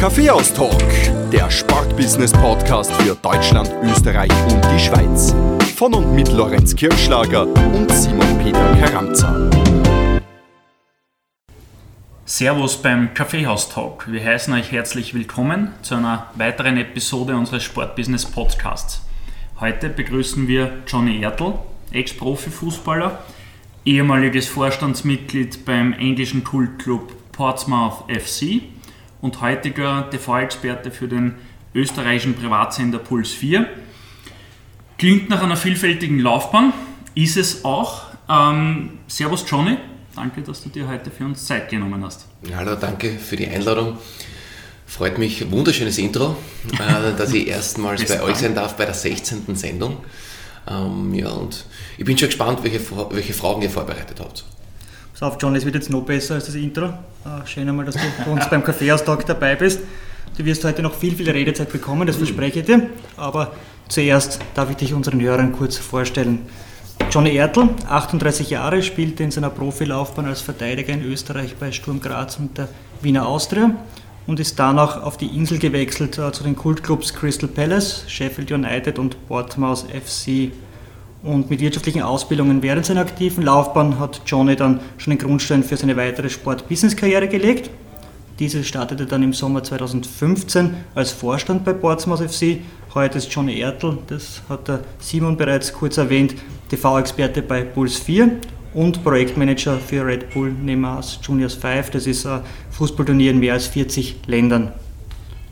Kaffeehaus-Talk, der Sportbusiness-Podcast für Deutschland, Österreich und die Schweiz. Von und mit Lorenz Kirschlager und Simon Peter Karamza. Servus beim Kaffeehaus-Talk. Wir heißen euch herzlich willkommen zu einer weiteren Episode unseres Sportbusiness-Podcasts. Heute begrüßen wir Johnny Ertl, Ex-Profifußballer, ehemaliges Vorstandsmitglied beim englischen Kultclub Portsmouth FC und heutiger TV-Experte für den österreichischen Privatsender Puls 4. Klingt nach einer vielfältigen Laufbahn, ist es auch. Ähm, servus Johnny, danke, dass du dir heute für uns Zeit genommen hast. Hallo, danke für die Einladung. Freut mich, wunderschönes Intro, äh, dass ich erstmals bei euch sein darf bei der 16. Sendung. Ähm, ja, und ich bin schon gespannt, welche, welche Fragen ihr vorbereitet habt. Pass auf, John, es wird jetzt noch besser als das Intro. Äh, schön einmal, dass du bei uns beim Kaffeeaustag dabei bist. Du wirst heute noch viel, viel Redezeit bekommen, das verspreche ich dir. Aber zuerst darf ich dich unseren Hörern kurz vorstellen. Johnny Ertl, 38 Jahre, spielte in seiner Profilaufbahn als Verteidiger in Österreich bei Sturm Graz und der Wiener Austria und ist danach auf die Insel gewechselt äh, zu den Kultclubs Crystal Palace, Sheffield United und Portsmouth FC. Und mit wirtschaftlichen Ausbildungen während seiner aktiven Laufbahn hat Johnny dann schon den Grundstein für seine weitere Sport-Business-Karriere gelegt. Diese startete dann im Sommer 2015 als Vorstand bei Portsmouth FC. Heute ist Johnny Ertl, das hat der Simon bereits kurz erwähnt, TV-Experte bei Puls 4 und Projektmanager für Red Bull Nemas Juniors 5. Das ist ein Fußballturnier in mehr als 40 Ländern.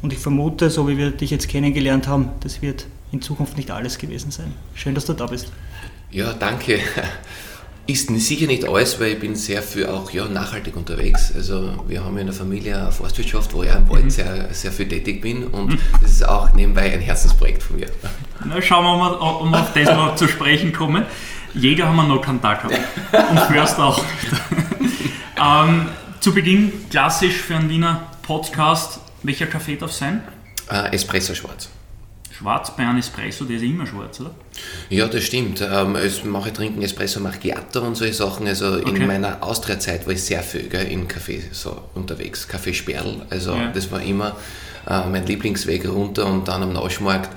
Und ich vermute, so wie wir dich jetzt kennengelernt haben, das wird in Zukunft nicht alles gewesen sein. Schön, dass du da bist. Ja, danke. Ist sicher nicht alles, weil ich bin sehr für auch ja, nachhaltig unterwegs. Also wir haben in der Familie eine Forstwirtschaft, wo ich auch im Wald mhm. sehr, sehr viel tätig bin und mhm. das ist auch nebenbei ein Herzensprojekt von mir. Na, schauen wir mal, ob wir auf das noch zu sprechen kommen. Jäger haben wir noch keinen Tag gehabt und Förster auch ähm, zu Beginn klassisch für einen Wiener Podcast, welcher Kaffee darf sein? Äh, Espresso schwarz. Schwarz bei einem Espresso, der ist immer schwarz, oder? Ja, das stimmt. Ähm, ich mache trinken Espresso Macchiato und solche Sachen. Also okay. in meiner Austria-Zeit war ich sehr viel gell, in Café so unterwegs. Café Sperl. Also ja. das war immer äh, mein Lieblingsweg runter und dann am Nauschmarkt.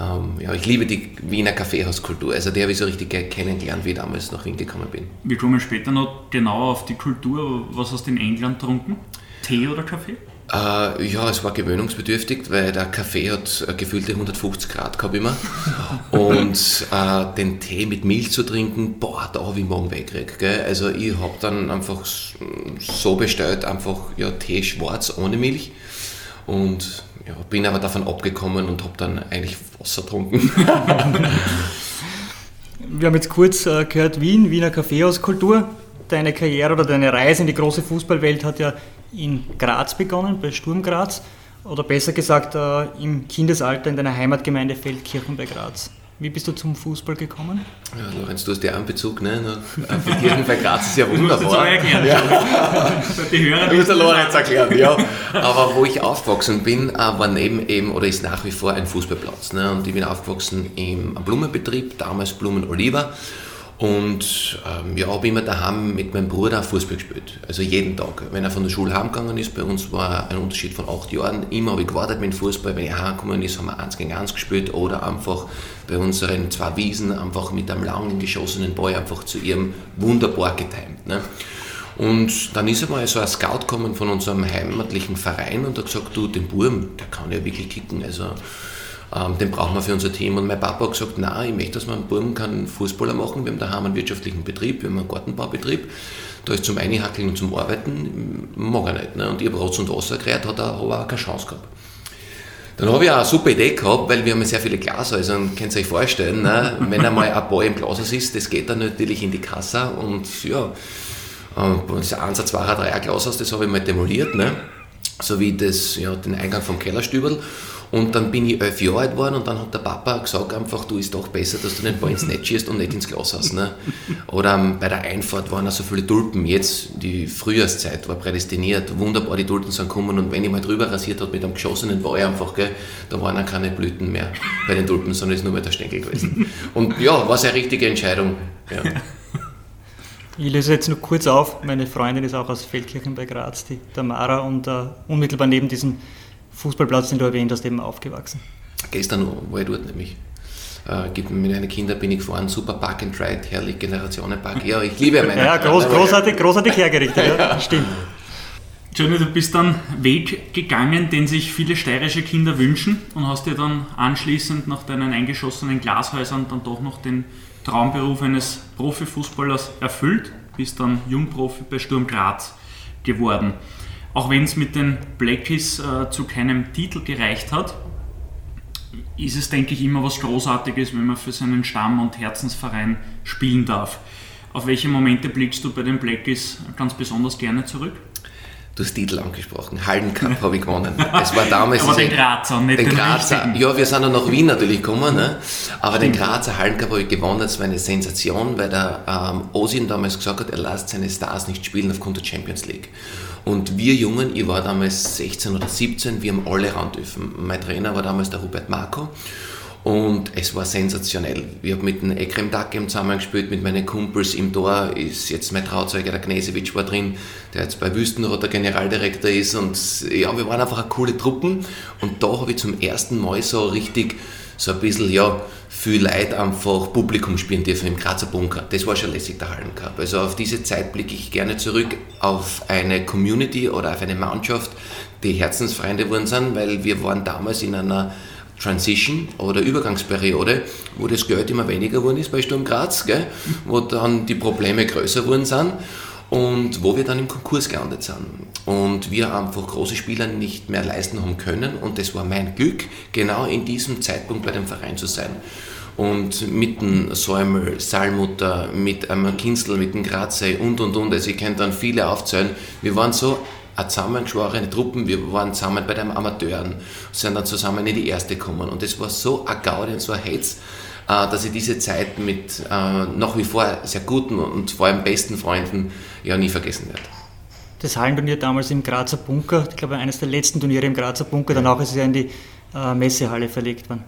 Ähm, ja, ich liebe die Wiener Kaffeehauskultur. Also die habe ich so richtig kennengelernt, wie ich damals nach Wien gekommen bin. Wir kommen später noch genauer auf die Kultur. Was hast du in England getrunken? Tee oder Kaffee? Äh, ja, es war gewöhnungsbedürftig, weil der Kaffee hat äh, gefühlte 150 Grad gehabt immer. Und äh, den Tee mit Milch zu trinken, boah, da habe ich morgen weggekriegt. Gell? Also ich habe dann einfach so bestellt, einfach ja, Tee schwarz ohne Milch. Und ja, bin aber davon abgekommen und habe dann eigentlich Wasser getrunken. Wir haben jetzt kurz äh, gehört, Wien, Wiener Kaffeehauskultur. Deine Karriere oder deine Reise in die große Fußballwelt hat ja in Graz begonnen, bei Sturm Graz, oder besser gesagt äh, im Kindesalter in deiner Heimatgemeinde Feldkirchen bei Graz. Wie bist du zum Fußball gekommen? Ja, Lorenz, du hast ja einen Bezug, ne? Feldkirchen bei Graz ist ja wunderbar. Du musst erklären. Ja. Die Hörer der Lorenz erklären, ja. Aber wo ich aufgewachsen bin, äh, war neben eben, oder ist nach wie vor ein Fußballplatz. Ne? Und ich bin aufgewachsen im Blumenbetrieb, damals Blumen Oliver. Und ähm, ja, habe immer daheim mit meinem Bruder Fußball gespielt. Also jeden Tag. Wenn er von der Schule heimgegangen ist, bei uns war ein Unterschied von acht Jahren. Immer habe ich gewartet mit dem Fußball. Wenn ich heimgekommen ist, haben wir eins gegen eins gespielt oder einfach bei unseren zwei Wiesen einfach mit einem langen geschossenen Ball einfach zu ihrem wunderbar getimt. Ne? Und dann ist einmal so ein Scout gekommen von unserem heimatlichen Verein und hat gesagt, du, den Burm, der kann ja wirklich kicken. Also ähm, den brauchen wir für unser Team. Und mein Papa hat gesagt, nein, ich möchte, dass man einen Buben kann Fußballer machen. Wir haben daheim einen wirtschaftlichen Betrieb, wir haben einen Gartenbaubetrieb. Da ist zum Einhackeln und zum Arbeiten, mag er nicht. Ne? Und ich habe Rotz und Wasser gerät, hat er aber auch keine Chance gehabt. Dann habe ich auch eine super Idee gehabt, weil wir haben sehr viele Glashäuser und könnt ihr euch vorstellen, ne? wenn einmal ein Ball im Glashaus ist, das geht dann natürlich in die Kasse und ja, das 1er, 2er, 3er Glashaus, das habe ich mal demoliert, ne? so wie das, ja, den Eingang vom Kellerstübel und dann bin ich elf Jahre alt geworden und dann hat der Papa gesagt einfach, du ist doch besser, dass du den Ball ins Netz schießt und nicht ins Glas hast. Ne? Oder um, bei der Einfahrt waren auch so viele Tulpen. Jetzt, die Frühjahrszeit war prädestiniert. Wunderbar, die Tulpen sind gekommen und wenn ich mal drüber rasiert habe mit einem geschossenen Ball einfach, gell, da waren dann keine Blüten mehr bei den Tulpen, sondern ist nur mehr der Stängel gewesen. Und ja, war eine richtige Entscheidung. Ja. Ich löse jetzt nur kurz auf. Meine Freundin ist auch aus Feldkirchen bei Graz, die Tamara, und uh, unmittelbar neben diesem Fußballplatz, den du erwähnt hast, eben aufgewachsen? Gestern war ich dort nämlich. Äh, mit meinen Kindern bin ich gefahren, super Park and Ride, herrlich Generationenpark. Ja, ich liebe meine Ja, groß, großartig, großartig hergerichtet, ja, ja. stimmt. Johnny, du bist dann Weg gegangen, den sich viele steirische Kinder wünschen und hast dir dann anschließend nach deinen eingeschossenen Glashäusern dann doch noch den Traumberuf eines Profifußballers erfüllt, bist dann Jungprofi bei Sturm Graz geworden. Auch wenn es mit den Blackies äh, zu keinem Titel gereicht hat, ist es, denke ich, immer was Großartiges, wenn man für seinen Stamm- und Herzensverein spielen darf. Auf welche Momente blickst du bei den Blackies ganz besonders gerne zurück? Du hast Titel angesprochen. Hallencup habe ich gewonnen. Es war damals. Aber den Grazer, nicht den, den Grazer. Richtigen. Ja, wir sind dann nach Wien natürlich gekommen, ne? aber Stimmt. den Grazer Hallencup habe ich gewonnen. Das war eine Sensation, weil der ähm, Osin damals gesagt hat, er lässt seine Stars nicht spielen aufgrund der Champions League. Und wir Jungen, ich war damals 16 oder 17, wir haben alle ran dürfen. Mein Trainer war damals der Hubert Marco. Und es war sensationell. Ich habe mit dem Ekrem Dakem zusammengespielt, mit meinen Kumpels im Tor. Ist jetzt mein Trauzeuger, der Gnesewitsch, war drin, der jetzt bei Wüstenrot der Generaldirektor ist. Und ja, wir waren einfach eine coole Truppen. Und da habe ich zum ersten Mal so richtig so ein bisschen, ja, viel Leid einfach Publikum spielen dürfen im Grazer Bunker. Das war schon lässig, der Hallencup. Also auf diese Zeit blicke ich gerne zurück auf eine Community oder auf eine Mannschaft, die Herzensfreunde wurden sind, weil wir waren damals in einer Transition oder Übergangsperiode, wo das Geld immer weniger geworden ist bei Sturm Graz, gell? wo dann die Probleme größer geworden sind und wo wir dann im Konkurs gelandet sind. Und wir einfach große Spieler nicht mehr leisten haben können und das war mein Glück, genau in diesem Zeitpunkt bei dem Verein zu sein. Und mit dem Säumel, Salmutter, mit einem Kinzel, mit dem Graze und und und, also ich kann dann viele aufzählen. Wir waren so eine zusammengeschworene Truppen. Wir waren zusammen bei den Amateuren, sind dann zusammen in die erste gekommen. Und das war so ein Gaudi und so ein Hetz, äh, dass ich diese Zeit mit äh, nach wie vor sehr guten und vor allem besten Freunden ja nie vergessen werde. Das Hallenturnier damals im Grazer Bunker, ich glaube eines der letzten Turniere im Grazer Bunker, danach ist es ja in die äh, Messehalle verlegt worden.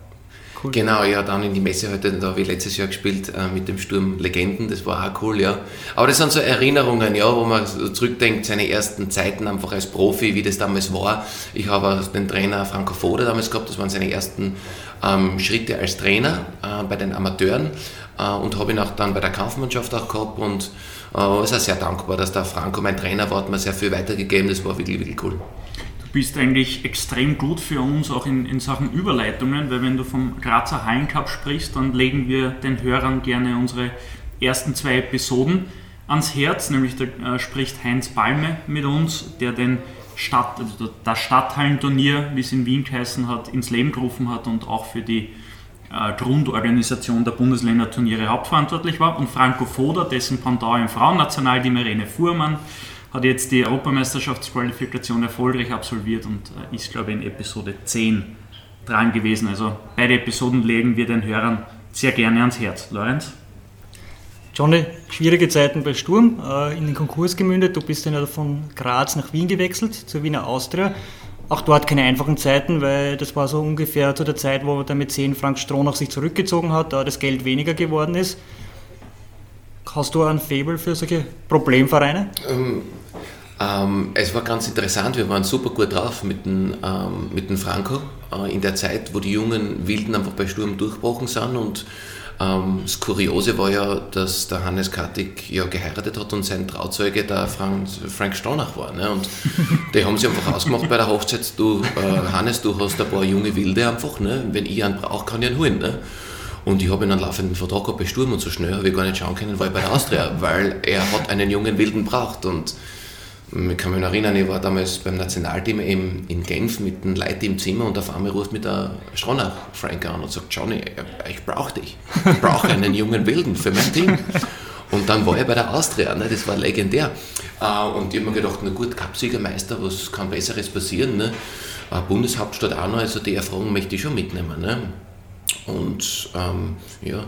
Cool. Genau, ja, dann in die Messe heute, da habe ich letztes Jahr gespielt äh, mit dem Sturm Legenden, das war auch cool, ja. Aber das sind so Erinnerungen, ja, wo man so zurückdenkt, seine ersten Zeiten einfach als Profi, wie das damals war. Ich habe den Trainer Franco Foda damals gehabt, das waren seine ersten ähm, Schritte als Trainer äh, bei den Amateuren äh, und habe ihn auch dann bei der Kampfmannschaft auch gehabt und äh, ist sehr dankbar, dass der Franco mein Trainer war, hat mir sehr viel weitergegeben, das war wirklich, wirklich cool bist eigentlich extrem gut für uns auch in, in Sachen Überleitungen, weil wenn du vom Grazer Hallencup sprichst, dann legen wir den Hörern gerne unsere ersten zwei Episoden ans Herz, nämlich da äh, spricht Heinz Balme mit uns, der den Stadt, also das Stadthallenturnier, wie es in Wien geheißen hat, ins Leben gerufen hat und auch für die äh, Grundorganisation der Bundesländerturniere hauptverantwortlich war. Und Franco Foda, dessen Pendant im Frauennational, die Marene Fuhrmann, hat jetzt die Europameisterschaftsqualifikation erfolgreich absolviert und äh, ist, glaube ich, in Episode 10 dran gewesen. Also beide Episoden legen wir den Hörern sehr gerne ans Herz. Lorenz? Johnny, schwierige Zeiten bei Sturm, äh, in den Konkurs gemündet. Du bist dann ja von Graz nach Wien gewechselt, zur Wiener Austria. Auch dort keine einfachen Zeiten, weil das war so ungefähr zu der Zeit, wo der Mäzen Frank Stronach sich zurückgezogen hat, da das Geld weniger geworden ist. Hast du ein Faible für solche Problemvereine? Ähm, ähm, es war ganz interessant, wir waren super gut drauf mit dem, ähm, mit dem Franco äh, in der Zeit, wo die jungen Wilden einfach bei Sturm durchbrochen sind und ähm, das Kuriose war ja, dass der Hannes Kartig ja geheiratet hat und sein Trauzeuge der Frank, Frank Stronach war. Ne? Und die haben sie einfach ausgemacht bei der Hochzeit, du äh, Hannes, du hast ein paar junge Wilde einfach, ne? wenn ich einen brauche, kann ich ihn holen. Ne? Und ich habe ihn einen laufenden Vertrag gehabt bei Sturm und so schnell habe ich gar nicht schauen können, ich bei der Austria, weil er hat einen jungen Wilden braucht und kann mich erinnern, ich war damals beim Nationalteam in Genf mit den Leuten im Zimmer und auf einmal ruft mich der Stronach Frank an und sagt, Johnny, ich brauche dich. Ich brauche einen jungen Wilden für mein Team. Und dann war er bei der Austria, ne? das war legendär. Äh, und ich habe mir gedacht, na gut, Cupsiegermeister, was kann Besseres passieren? Ne? Bundeshauptstadt auch noch, also die Erfahrung möchte ich schon mitnehmen. Ne? Und ähm, ja,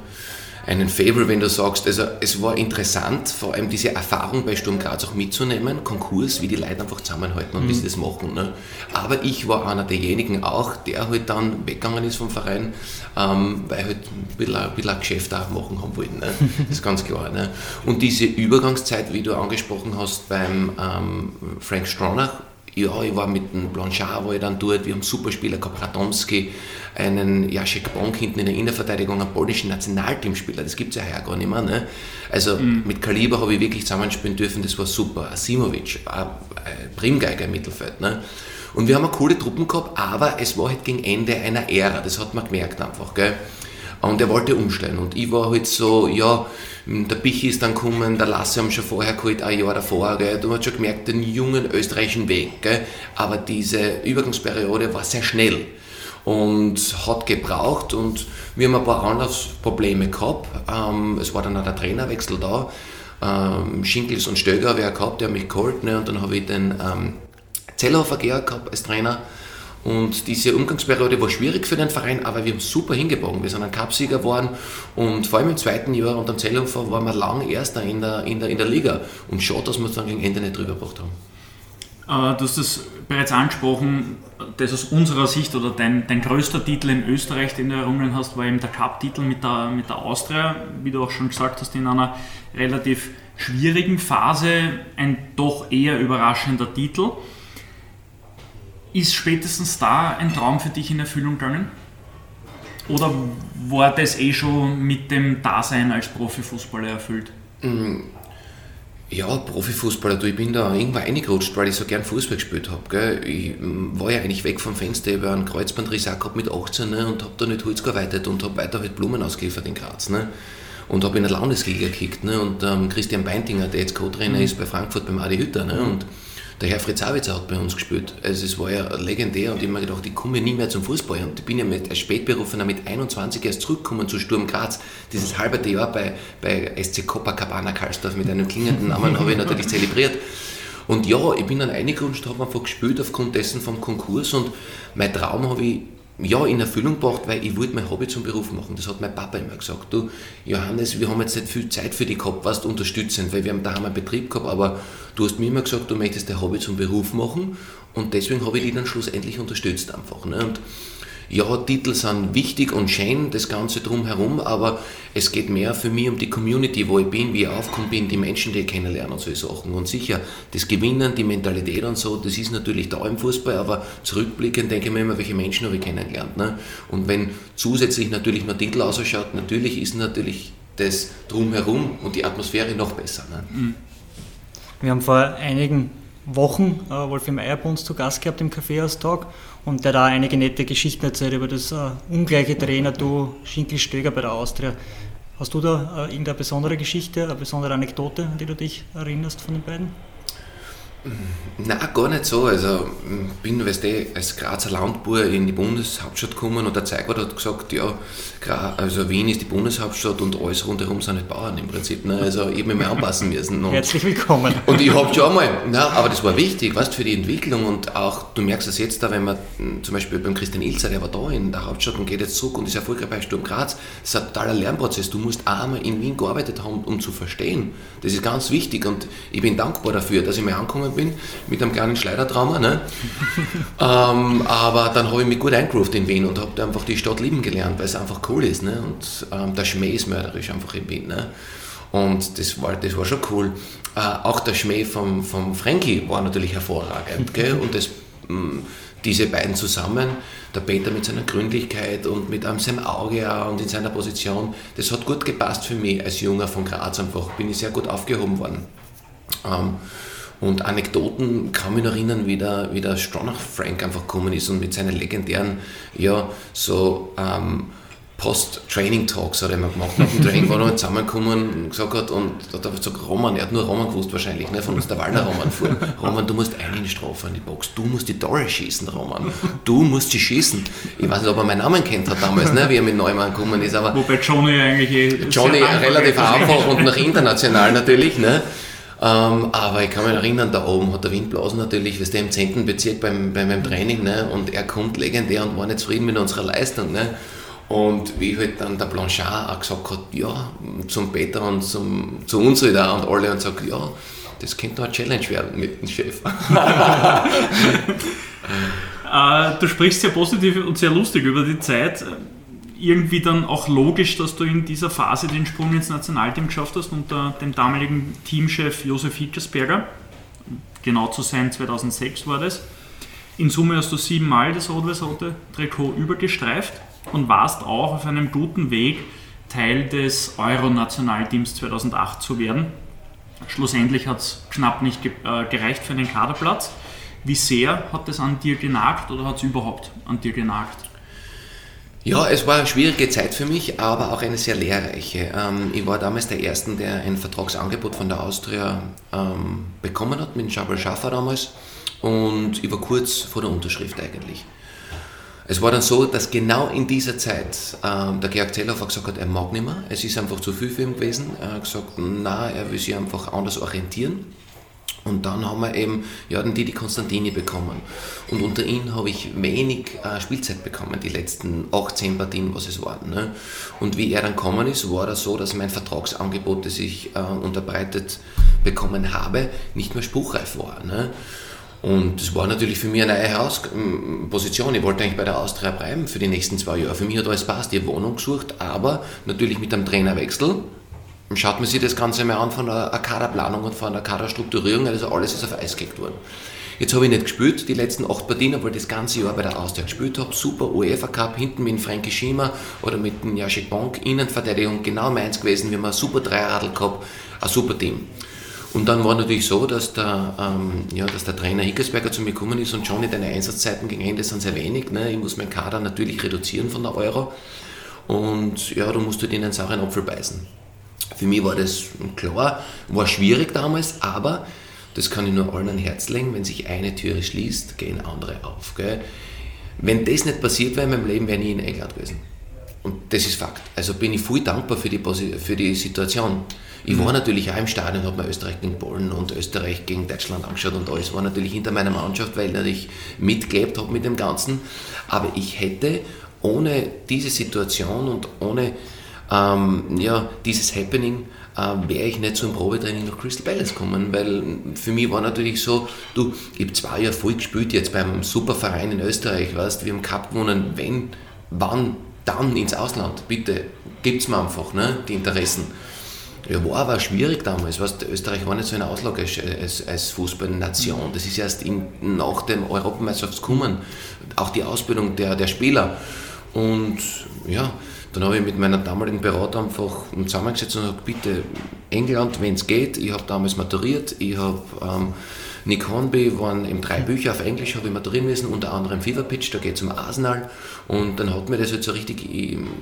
einen Favor, wenn du sagst, also es war interessant, vor allem diese Erfahrung bei Sturm Graz auch mitzunehmen, Konkurs, wie die Leute einfach zusammenhalten und mhm. wie sie das machen. Ne? Aber ich war einer derjenigen auch, der halt dann weggegangen ist vom Verein, ähm, weil halt ein bisschen, ein bisschen ein Geschäft auch machen haben wollten. Ne? Das ist ganz klar. Ne? Und diese Übergangszeit, wie du angesprochen hast beim ähm, Frank Stronach, ja, ich war mit dem Blanchard, war ich dann dort, wir haben Superspieler gehabt, Radomski, einen Jacek Bonk hinten in der Innenverteidigung, einen polnischen Nationalteamspieler, das gibt es ja heuer gar nicht mehr. Ne? Also mhm. mit Kaliber habe ich wirklich zusammenspielen dürfen, das war super. Asimovic, Primgeiger im Mittelfeld. Ne? Und wir haben eine coole Truppen gehabt, aber es war halt gegen Ende einer Ära, das hat man gemerkt einfach. Gell? Und er wollte umstellen. Und ich war halt so, ja, der Pichi ist dann gekommen, der Lasse haben schon vorher geholt, ein Jahr davor. Gell. Du hast schon gemerkt, den jungen österreichischen Weg. Gell. Aber diese Übergangsperiode war sehr schnell und hat gebraucht und wir haben ein paar Anlaufsprobleme gehabt. Ähm, es war dann auch der Trainerwechsel da. Ähm, Schinkels und Stöger habe gehabt, der hat mich geholt ne, und dann habe ich den ähm, Zellhofer gehabt als Trainer und diese Umgangsperiode war schwierig für den Verein, aber wir haben super hingebogen. Wir sind ein Cupsieger geworden und vor allem im zweiten Jahr unter dem Zellhofer waren wir lang Erster in der, in der, in der Liga. Und schade, dass wir es dann gegen Ende nicht drüber gebracht haben. Äh, du hast das bereits angesprochen, das aus unserer Sicht oder dein, dein größter Titel in Österreich, den du errungen hast, war eben der Cup-Titel mit der, mit der Austria, wie du auch schon gesagt hast, in einer relativ schwierigen Phase ein doch eher überraschender Titel. Ist spätestens da ein Traum für dich in Erfüllung gegangen? Oder war das eh schon mit dem Dasein als Profifußballer erfüllt? Mm, ja, Profifußballer, du, ich bin da irgendwann reingerutscht, weil ich so gern Fußball gespielt habe. Ich mm, war ja eigentlich weg vom Fenster, ich habe einen Kreuzbandriss gehabt mit 18 ne, und habe da nicht Holz gearbeitet und habe weiter halt Blumen ausgeliefert in Graz. Ne, und habe in der Landesliga gekickt. Ne, und ähm, Christian Beintinger, der jetzt Co-Trainer mhm. ist bei Frankfurt beim Adi Hütter. Ne, und der Herr Fritz Awitzer hat bei uns gespielt. Also es war ja legendär und ich habe mir gedacht, ich komme nie mehr zum Fußball. Und ich bin ja mit, als Spätberufener mit 21 erst zurückgekommen zu Sturm Graz. Dieses halbe Jahr bei, bei SC Copacabana Karlsdorf mit einem klingenden Namen habe ich natürlich zelebriert. Und ja, ich bin dann eingerutscht, habe einfach gespielt aufgrund dessen vom Konkurs und mein Traum habe ich ja, in Erfüllung gebracht, weil ich wollte mein Hobby zum Beruf machen. Das hat mein Papa immer gesagt. Du, Johannes, wir haben jetzt nicht viel Zeit für dich gehabt, was unterstützend, weil wir haben daheim einen Betrieb gehabt, aber du hast mir immer gesagt, du möchtest dein Hobby zum Beruf machen und deswegen habe ich dich dann schlussendlich unterstützt einfach. Ne? Und ja, Titel sind wichtig und schön, das Ganze drumherum, aber es geht mehr für mich um die Community, wo ich bin, wie ich aufgekommen bin, die Menschen, die ich kennenlerne und solche Sachen. Und sicher, das Gewinnen, die Mentalität und so, das ist natürlich da im Fußball, aber zurückblickend denke ich mir immer, welche Menschen habe ich kennengelernt. Ne? Und wenn zusätzlich natürlich noch Titel ausschaut, natürlich ist natürlich das drumherum und die Atmosphäre noch besser. Ne? Mhm. Wir haben vor einigen Wochen äh, Wolfgang Meyer bei uns zu Gast gehabt im Kaffeehaustag und der da einige nette Geschichten erzählt über das äh, ungleiche Trainer, du Schinkel-Stöger bei der Austria. Hast du da äh, irgendeine besondere Geschichte, eine besondere Anekdote, an die du dich erinnerst von den beiden? Nein, gar nicht so. Also, ich bin weißt du, als Grazer Landbauer in die Bundeshauptstadt gekommen und der Zeigwart hat gesagt, ja, also Wien ist die Bundeshauptstadt und alles rundherum sind nicht Bauern im Prinzip. Ne? Also ich habe mich anpassen müssen. Und, Herzlich willkommen. Und ich habe schon einmal, na, aber das war wichtig, weißt, für die Entwicklung und auch, du merkst es jetzt da, wenn man zum Beispiel beim Christian Ilzer, der war da in der Hauptstadt und geht jetzt zurück und ist erfolgreich bei Sturm Graz, das ist ein totaler Lernprozess. Du musst auch einmal in Wien gearbeitet haben, um zu verstehen. Das ist ganz wichtig und ich bin dankbar dafür, dass ich mir angekommen gekommen bin mit einem kleinen Schleidertrauma. Ne? ähm, aber dann habe ich mich gut eingegroovt in Wien und habe einfach die Stadt lieben gelernt, weil es einfach cool ist. Ne? Und ähm, der Schmäh ist mörderisch einfach in Wien. Ne? Und das war, das war schon cool. Äh, auch der Schmäh vom, vom Frankie war natürlich hervorragend. Gell? Und das, mh, mm, diese beiden zusammen, der Peter mit seiner Gründlichkeit und mit um, seinem Auge und in seiner Position, das hat gut gepasst für mich als Junger von Graz einfach. Bin ich sehr gut aufgehoben worden. Ähm, und Anekdoten kann mich noch erinnern, wie der, wie der Stronach Frank einfach gekommen ist und mit seinen legendären, ja, so ähm, Post-Training-Talks hat er immer gemacht. Nach dem Training war er zusammengekommen und gesagt hat, und hat er gesagt, Roman, er hat nur Roman gewusst wahrscheinlich, ne, von uns der Wallner Roman vor. Roman, du musst einen Strafe an die Box, du musst die Tore schießen, Roman. Du musst sie schießen. Ich weiß nicht, ob er meinen Namen kennt hat damals, ne, wie er mit Neumann gekommen ist, aber. Wobei Johnny eigentlich eh Johnny relativ einfach und noch international natürlich, ne. Ähm, aber ich kann mich erinnern, da oben hat der Windblasen natürlich, wir sind im 10. Bezirk beim, beim, beim Training, ne? und er kommt legendär und war nicht zufrieden mit unserer Leistung. Ne? Und wie halt dann der Blanchard auch gesagt hat, ja, zum Peter und zum, zu uns halt auch und alle und sagt, ja, das könnte eine Challenge werden mit dem Chef. äh, du sprichst sehr positiv und sehr lustig über die Zeit irgendwie dann auch logisch, dass du in dieser Phase den Sprung ins Nationalteam geschafft hast unter dem damaligen Teamchef Josef Hickersberger. genau zu sein 2006 war das. In Summe hast du siebenmal das rot-weiß-rote Trikot übergestreift und warst auch auf einem guten Weg, Teil des Euro-Nationalteams 2008 zu werden. Schlussendlich hat es knapp nicht äh, gereicht für einen Kaderplatz. Wie sehr hat es an dir genagt oder hat es überhaupt an dir genagt? Ja, es war eine schwierige Zeit für mich, aber auch eine sehr lehrreiche. Ähm, ich war damals der Erste, der ein Vertragsangebot von der Austria ähm, bekommen hat, mit Jabal Schaffer damals. Und ich war kurz vor der Unterschrift eigentlich. Es war dann so, dass genau in dieser Zeit ähm, der Georg Zellhofer gesagt hat, er mag nicht mehr. Es ist einfach zu viel für ihn gewesen. Er hat gesagt, na, er will sich einfach anders orientieren. Und dann haben wir eben ja, den Didi Konstantini bekommen. Und unter ihm habe ich wenig äh, Spielzeit bekommen, die letzten 18 Partien, was es waren. Ne? Und wie er dann gekommen ist, war das so, dass mein Vertragsangebot, das ich äh, unterbreitet bekommen habe, nicht mehr spruchreif war. Ne? Und das war natürlich für mich eine neue Heraus Position. Ich wollte eigentlich bei der Austria bleiben für die nächsten zwei Jahre. Für mich hat alles passt, habe Wohnung gesucht, aber natürlich mit einem Trainerwechsel schaut man sich das Ganze mal an von der Kaderplanung und von der Kaderstrukturierung, also alles ist auf Eis gelegt worden. Jetzt habe ich nicht gespielt, die letzten acht Partien, obwohl ich das ganze Jahr bei der Austria gespielt habe. Super UEFA Cup, hinten mit dem Frankie Schima oder mit dem Jacek Bonk, Innenverteidigung, genau meins gewesen. Wir haben ein super Dreiradl gehabt, ein super Team. Und dann war natürlich so, dass der, ähm, ja, dass der Trainer Hickersberger zu mir gekommen ist und Johnny, deine Einsatzzeiten gegen Ende sind sehr wenig. Ne? Ich muss meinen Kader natürlich reduzieren von der Euro. Und ja, du musst halt in einen sauren Apfel beißen. Für mich war das klar, war schwierig damals, aber das kann ich nur allen an Herz legen, wenn sich eine Türe schließt, gehen andere auf. Gell? Wenn das nicht passiert wäre in meinem Leben, wäre ich nie in England gewesen. Und das ist Fakt. Also bin ich viel dankbar für die, für die Situation. Ich war natürlich auch im Stadion, habe mir Österreich gegen Polen und Österreich gegen Deutschland angeschaut und alles war natürlich hinter meiner Mannschaft, weil ich natürlich mitgelebt habe mit dem Ganzen. Aber ich hätte ohne diese Situation und ohne ähm, ja, dieses Happening äh, wäre ich nicht zum Probetraining nach Crystal Palace gekommen, weil für mich war natürlich so, du, ich habe zwei Jahre voll gespielt jetzt beim Superverein in Österreich, weißt, wir haben Cup gewonnen, wenn, wann, dann ins Ausland, bitte, gibt es mir einfach, ne, die Interessen. Ja, war aber schwierig damals. Weißt, Österreich war nicht so eine Auslage als, als, als Fußballnation. Das ist erst in, nach dem Europameisterschaftskommen. Auch die Ausbildung der, der Spieler. Und ja, dann habe ich mit meiner damaligen Berater einfach zusammengesetzt und gesagt, bitte England, wenn es geht. Ich habe damals maturiert. Ich habe ähm, Nick Hornby waren eben drei Bücher auf Englisch, habe ich maturieren müssen, unter anderem Fever Pitch, da geht es um Arsenal. Und dann hat mir das halt so richtig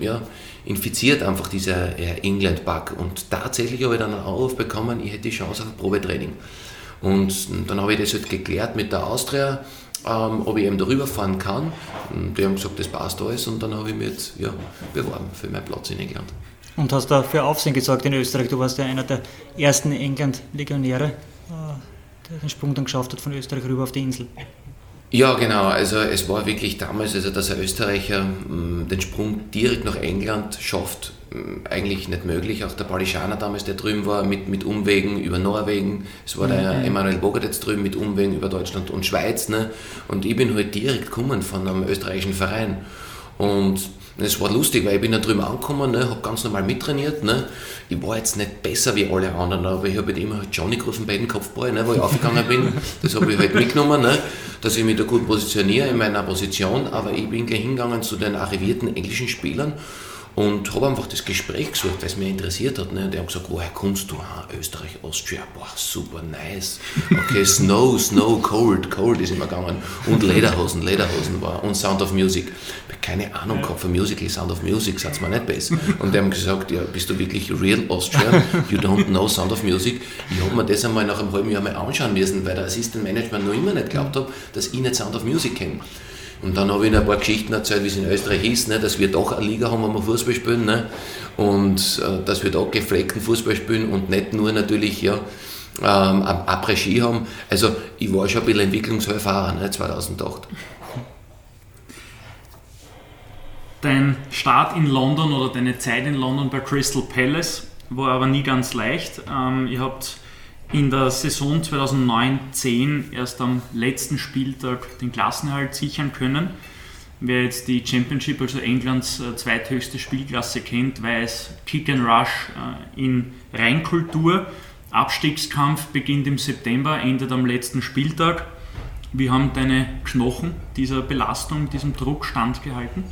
ja, infiziert, einfach dieser äh, England-Bug. Und tatsächlich habe ich dann einen Anruf bekommen, ich hätte die Chance auf ein Probetraining. Und dann habe ich das halt geklärt mit der Austria, ähm, ob ich eben darüber fahren kann. Und die haben gesagt, das passt alles. Und dann habe ich mich jetzt ja, beworben für meinen Platz in England. Und hast da für Aufsehen gesorgt in Österreich. Du warst ja einer der ersten England-Legionäre, äh, der den Sprung dann geschafft hat von Österreich rüber auf die Insel. Ja, genau. Also es war wirklich damals, also dass ein Österreicher mh, den Sprung direkt nach England schafft, eigentlich nicht möglich. Auch der Palischaner damals, der drüben war, mit, mit Umwegen über Norwegen. Es war mhm. der Emanuel Bogart jetzt drüben mit Umwegen über Deutschland und Schweiz. Ne? Und ich bin halt direkt gekommen von einem österreichischen Verein. Und es war lustig, weil ich bin da drüben angekommen, ne, habe ganz normal mittrainiert. Ne. Ich war jetzt nicht besser wie alle anderen, aber ich habe halt immer Johnny gerufen bei den Kopfball, ne, wo ich aufgegangen bin. Das habe ich halt mitgenommen, ne, dass ich mich da gut positioniere in meiner Position. Aber ich bin gleich hingegangen zu den arrivierten englischen Spielern und habe einfach das Gespräch gesucht, weil es mich interessiert hat. Ne? Die haben gesagt, woher kommst du? Ah, Österreich, Austria, boah, super nice. Okay, Snow, Snow, Cold, Cold ist immer gegangen. Und Lederhosen, Lederhosen war. Und Sound of Music. Ich habe keine Ahnung gehabt von Musical, Sound of Music, sagt man nicht besser. Und die haben gesagt, ja, bist du wirklich real Austria? You don't know Sound of Music? Ich habe mir das einmal nach einem halben Jahr mal anschauen müssen, weil der Assistant Management noch immer nicht geglaubt hat, dass ich nicht Sound of Music kenne. Und dann habe ich ihnen ein paar Geschichten erzählt, wie es in Österreich ist, ne, dass wir doch eine Liga haben, wo wir Fußball spielen. Ne, und äh, dass wir da gepflegten Fußball spielen und nicht nur natürlich ja, ähm, Après-Ski haben. Also ich war schon ein bisschen Entwicklungshelfer ne, 2008. Dein Start in London oder deine Zeit in London bei Crystal Palace war aber nie ganz leicht. Ähm, ihr habt in der Saison 2009-10 erst am letzten Spieltag den Klassenerhalt sichern können. Wer jetzt die Championship, also Englands äh, zweithöchste Spielklasse kennt, weiß Kick and Rush äh, in Reinkultur. Abstiegskampf beginnt im September, endet am letzten Spieltag. Wie haben deine Knochen dieser Belastung, diesem Druck standgehalten?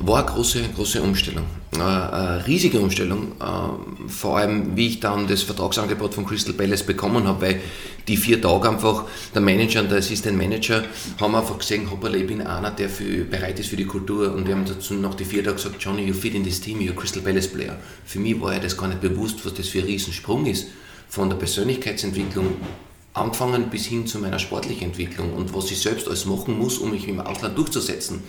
War eine große, große Umstellung. Äh, eine riesige Umstellung. Äh, vor allem, wie ich dann das Vertragsangebot von Crystal Palace bekommen habe, weil die vier Tage einfach der Manager und der Assistant Manager haben einfach gesehen, hoppala, ich bin einer, der für, bereit ist für die Kultur. Und wir haben dazu nach die vier Tagen gesagt, Johnny, you fit in this team, you're a Crystal Palace Player. Für mich war ja das gar nicht bewusst, was das für ein Riesensprung ist. Von der Persönlichkeitsentwicklung angefangen bis hin zu meiner sportlichen Entwicklung und was ich selbst alles machen muss, um mich im Ausland durchzusetzen.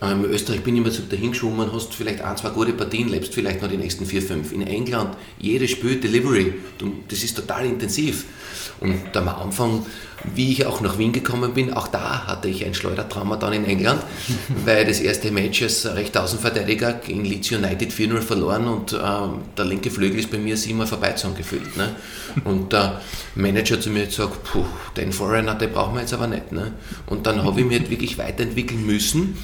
Ähm, in Österreich bin ich immer so dahingeschwommen, hast vielleicht ein, zwei gute Partien, lebst vielleicht noch die nächsten vier, fünf. In England, jedes Spiel Delivery, das ist total intensiv. Und am Anfang, wie ich auch nach Wien gekommen bin, auch da hatte ich ein Schleudertrauma dann in England, weil das erste Match als rechter Außenverteidiger in Leeds United 4-0 verloren und äh, der linke Flügel ist bei mir siebenmal vorbeizogen gefühlt. Ne? Und der Manager zu mir gesagt, puh, den Foreigner, den brauchen wir jetzt aber nicht. Ne? Und dann habe ich mich halt wirklich weiterentwickeln müssen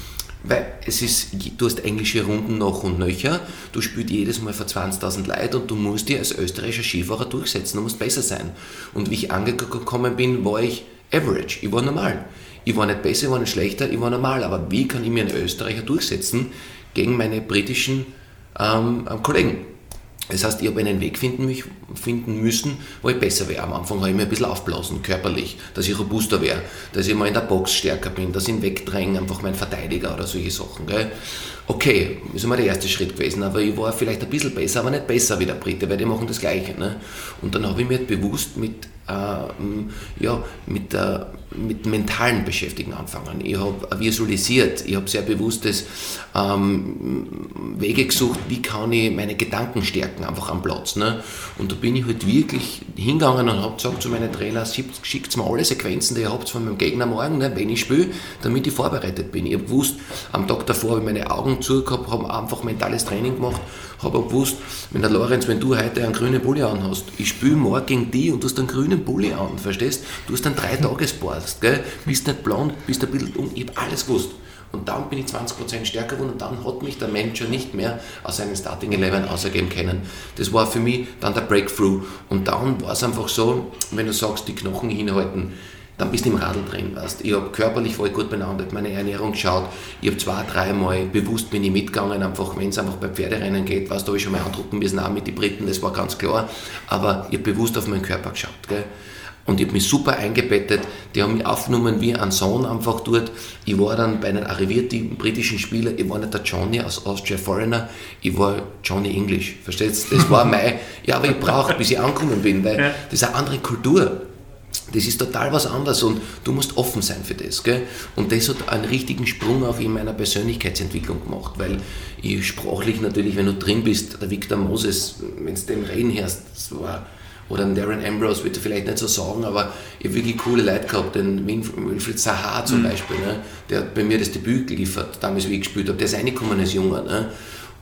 weil es ist, du hast englische Runden noch und nöcher, du spielst jedes Mal vor 20.000 Leuten und du musst dir als österreichischer Skifahrer durchsetzen, du musst besser sein. Und wie ich angekommen bin, war ich average, ich war normal. Ich war nicht besser, ich war nicht schlechter, ich war normal. Aber wie kann ich mir einen Österreicher durchsetzen gegen meine britischen ähm, Kollegen? Das heißt, ich habe einen Weg finden, mich, finden müssen, wo ich besser wäre. Am Anfang habe ich mir ein bisschen aufblasen, körperlich, dass ich robuster wäre, dass ich mal in der Box stärker bin, dass ich ihn wegdränge, einfach mein Verteidiger oder solche Sachen. Gell. Okay, ist immer der erste Schritt gewesen, aber ich war vielleicht ein bisschen besser, aber nicht besser wie der Brite, weil die machen das Gleiche. Ne? Und dann habe ich mir bewusst mit äh, ja, mit, äh, mit mentalen Beschäftigen anfangen. Ich habe visualisiert, ich habe sehr bewusstes ähm, Wege gesucht, wie kann ich meine Gedanken stärken, einfach am Platz. Ne? Und da bin ich halt wirklich hingegangen und habe gesagt zu meinen Trainern, schickt mir alle Sequenzen, die ihr habt von meinem Gegner morgen, ne, wenn ich spiele, damit ich vorbereitet bin. Ich habe gewusst, am Tag davor habe ich meine Augen zugehabt, habe einfach mentales Training gemacht, habe gewusst, wenn der Lorenz, wenn du heute einen grünen Pulli anhast, ich spiele morgen gegen die und du hast einen grünen Pulli an, verstehst? Du hast einen drei Tagesbart, gell? Bist nicht blond, bist ein bisschen um, ich habe alles gewusst. Und dann bin ich 20% stärker geworden und dann hat mich der Manager nicht mehr aus seinem Starting Eleven ausgeben können. Das war für mich dann der Breakthrough. Und dann war es einfach so, wenn du sagst, die Knochen hinhalten, dann bist du im Radl drin. Weißt. Ich habe körperlich voll gut benannt, meine Ernährung geschaut. Ich habe zwei, dreimal bewusst bin ich mitgegangen, einfach wenn es einfach bei Pferderennen geht, weißt, da habe ich schon mal andrucken müssen, auch mit den Briten, das war ganz klar. Aber ich habe bewusst auf meinen Körper geschaut. Gell. Und ich habe mich super eingebettet. Die haben mich aufgenommen wie ein Sohn einfach dort. Ich war dann bei einem arrivierten britischen Spieler. Ich war nicht der Johnny aus Austria Foreigner. Ich war Johnny English. Verstehst du? Das war mein. Ja, aber ich brauche, bis ich angekommen bin, weil das ist eine andere Kultur. Das ist total was anderes und du musst offen sein für das. Gell? Und das hat einen richtigen Sprung auch in meiner Persönlichkeitsentwicklung gemacht, weil ich sprachlich natürlich, wenn du drin bist, der Victor Moses, wenn du den reden hörst, das war, oder ein Darren Ambrose, würde ich vielleicht nicht so sagen, aber ich habe wirklich coole Leute gehabt, den Wilfried Sahar zum mhm. Beispiel, ne? der hat bei mir das Debüt geliefert, damals wie ich gespielt habe, der ist reingekommen als Junger. Ne?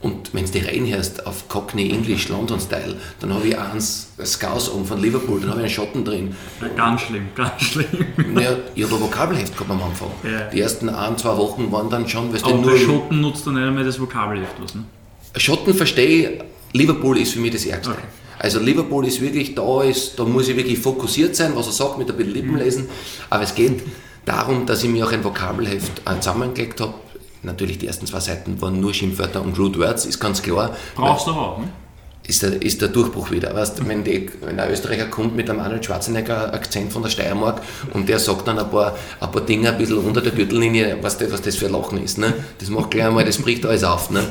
Und wenn du die reinhörst auf Cockney English, London Style, dann habe ich eins Scouse um von Liverpool, dann habe ich einen Schotten drin. Ja, ganz schlimm, ganz schlimm. Ja, ich habe ein Vokabelheft gehabt am Anfang. Ja. Die ersten ein, zwei Wochen waren dann schon, weißt du, nur. Schotten nutzt dann nicht einmal das Vokabelheft, was, ne? Schotten verstehe ich, Liverpool ist für mich das Ärgste. Okay. Also Liverpool ist wirklich, da ist, da muss ich wirklich fokussiert sein, was er sagt, mit ein bisschen Lippen lesen. Aber es geht darum, dass ich mir auch ein Vokabelheft äh, zusammengelegt habe, Natürlich, die ersten zwei Seiten waren nur Schimpfwörter und Rude Words, ist ganz klar. Brauchst du auch, ne? Ist der, ist der Durchbruch wieder. Weißt, wenn, die, wenn ein Österreicher kommt mit einem Arnold Schwarzenegger-Akzent von der Steiermark und der sagt dann ein paar, ein paar Dinge ein bisschen unter der Gürtellinie, was das, was das für ein Lachen ist. Ne? Das macht gleich einmal, das bricht alles auf. Ne?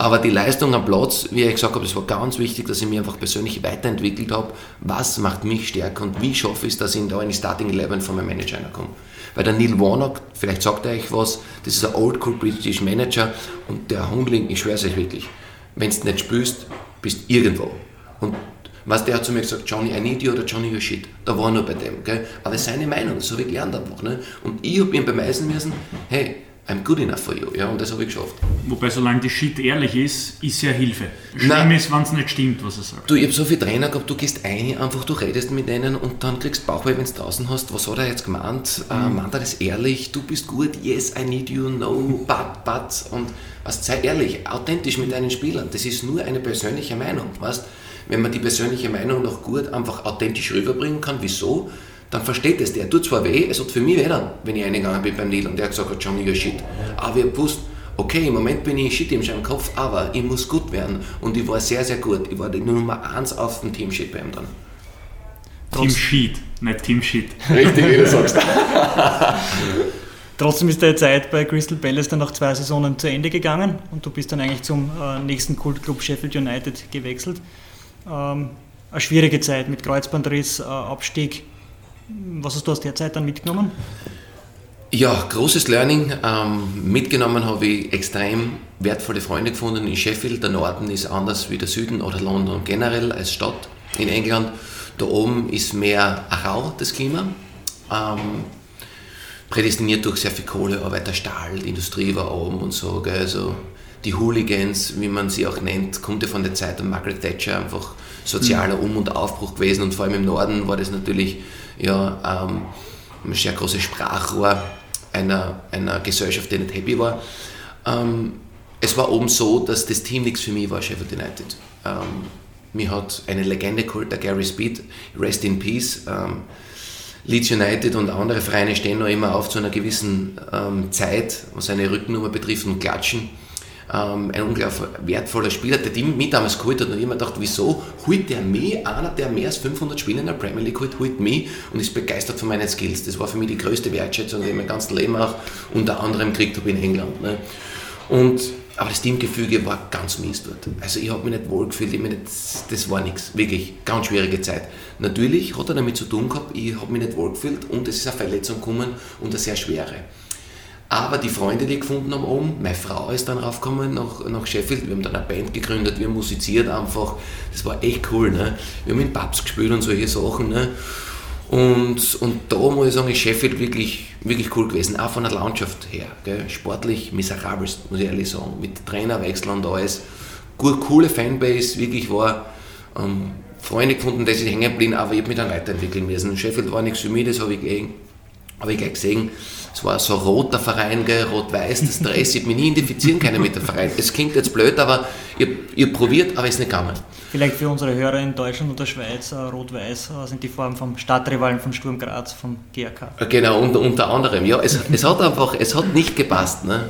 Aber die Leistung am Platz, wie ich gesagt habe, das war ganz wichtig, dass ich mich einfach persönlich weiterentwickelt habe. Was macht mich stärker und wie schaffe ich es, dass ich da in die Starting Eleven von meinem Manager komme? Weil der Neil Warnock, vielleicht sagt er euch was, das ist ein Old Cool British Manager und der Hundling, ich schwöre es euch wirklich, wenn du nicht spürst, bist irgendwo. Und was der hat zu mir gesagt, Johnny, I need you oder Johnny, you're shit. Da war nur bei dem. Gell? Aber seine Meinung, das habe ich gelernt einfach. Ne? Und ich habe ihm beweisen müssen, hey, I'm good enough for you. Ja, und das habe ich geschafft. Wobei, solange die Shit ehrlich ist, ist ja Hilfe. Schlimm Nein. ist, wenn es nicht stimmt, was er sagt. Du, ich habe so viele Trainer gehabt, du gehst ein, einfach du redest mit denen und dann kriegst Bauchweh, wenn du draußen hast. Was hat er jetzt gemeint? Äh, mhm. Äh, meint er das ehrlich? Du bist gut, yes, I need you, no, but, but. Und was, sei ehrlich, authentisch mit deinen Spielern. Das ist nur eine persönliche Meinung. Weißt? wenn man die persönliche Meinung noch gut einfach authentisch rüberbringen kann, wieso, dann versteht es der. Tut zwar weh, es hat für mich weh dann, wenn ich eingegangen bin beim Neil und der hat gesagt, Johnny, you're shit. Aber ich habe gewusst, okay, im Moment bin ich shit im Kopf, aber ich muss gut werden. Und ich war sehr, sehr gut. Ich war die Nummer 1 auf dem Team Shit bei ihm dann. Team Sheet, nicht Team Shit. Richtig, wie du sagst. Trotzdem ist deine Zeit bei Crystal Palace dann nach zwei Saisonen zu Ende gegangen und du bist dann eigentlich zum äh, nächsten Kultclub Sheffield United gewechselt. Ähm, eine schwierige Zeit mit Kreuzbandriss, äh, Abstieg. Was hast du aus der Zeit dann mitgenommen? Ja, großes Learning. Ähm, mitgenommen habe ich extrem wertvolle Freunde gefunden in Sheffield. Der Norden ist anders wie der Süden oder London generell als Stadt in England. Da oben ist mehr rau das Klima. Ähm, prädestiniert durch sehr viel Kohle, Arbeiter, Stahl, die Industrie war oben und so. Gell? Also die Hooligans, wie man sie auch nennt, kommt ja von der Zeit von Margaret Thatcher, einfach sozialer. Um- und Aufbruch gewesen. Und vor allem im Norden war das natürlich ja, ähm, ein sehr großes Sprachrohr einer, einer Gesellschaft, die nicht happy war. Ähm, es war oben so, dass das Team nichts für mich war, Sheffield United. Ähm, mir hat eine Legende geholt, der Gary Speed, Rest in Peace. Ähm, Leeds United und andere Vereine stehen noch immer auf zu einer gewissen ähm, Zeit, was seine Rückennummer betrifft und klatschen. Ähm, ein unglaublich wertvoller Spieler, der mich damals geholt hat und ich immer gedacht, wieso holt der mich, einer, der mehr als 500 Spiele in der Premier League holt, holt mich und ist begeistert von meinen Skills. Das war für mich die größte Wertschätzung, die ich mein ganzes Leben auch unter anderem gekriegt habe in England. Ne? Und aber das Teamgefüge war ganz mies dort. Also ich habe mich nicht wohl gefühlt, ich nicht, das war nichts, wirklich, ganz schwierige Zeit. Natürlich hat er damit zu tun gehabt, ich habe mich nicht wohl gefühlt und es ist eine Verletzung gekommen und eine sehr schwere. Aber die Freunde, die ich gefunden haben oben, meine Frau ist dann raufgekommen nach, nach Sheffield, wir haben dann eine Band gegründet, wir musiziert einfach, das war echt cool. Ne? Wir haben in Pubs gespielt und solche Sachen. Ne? Und, und da muss ich sagen, ist Sheffield wirklich, wirklich cool gewesen, auch von der Landschaft her. Gell? Sportlich miserabel, muss ich ehrlich sagen, mit Trainerwechsel und alles. Gut, coole Fanbase, wirklich war ähm, Freunde gefunden, die sind hängen geblieben, aber ich habe mich dann weiterentwickeln müssen. Sheffield war nichts für mich, das habe ich, hab ich gleich gesehen. Es war so ein roter Verein, rot-weiß, das Dress, ich mich nie identifizieren können mit dem Verein. Es klingt jetzt blöd, aber ich habe probiert, aber es ist nicht gegangen. Vielleicht für unsere Hörer in Deutschland und der Schweiz, äh, Rot-Weiß äh, sind die Formen vom Stadtrivalen von Sturm Graz, vom GRK. Genau, unter, unter anderem. Ja, es, es hat einfach, es hat nicht gepasst. Ne?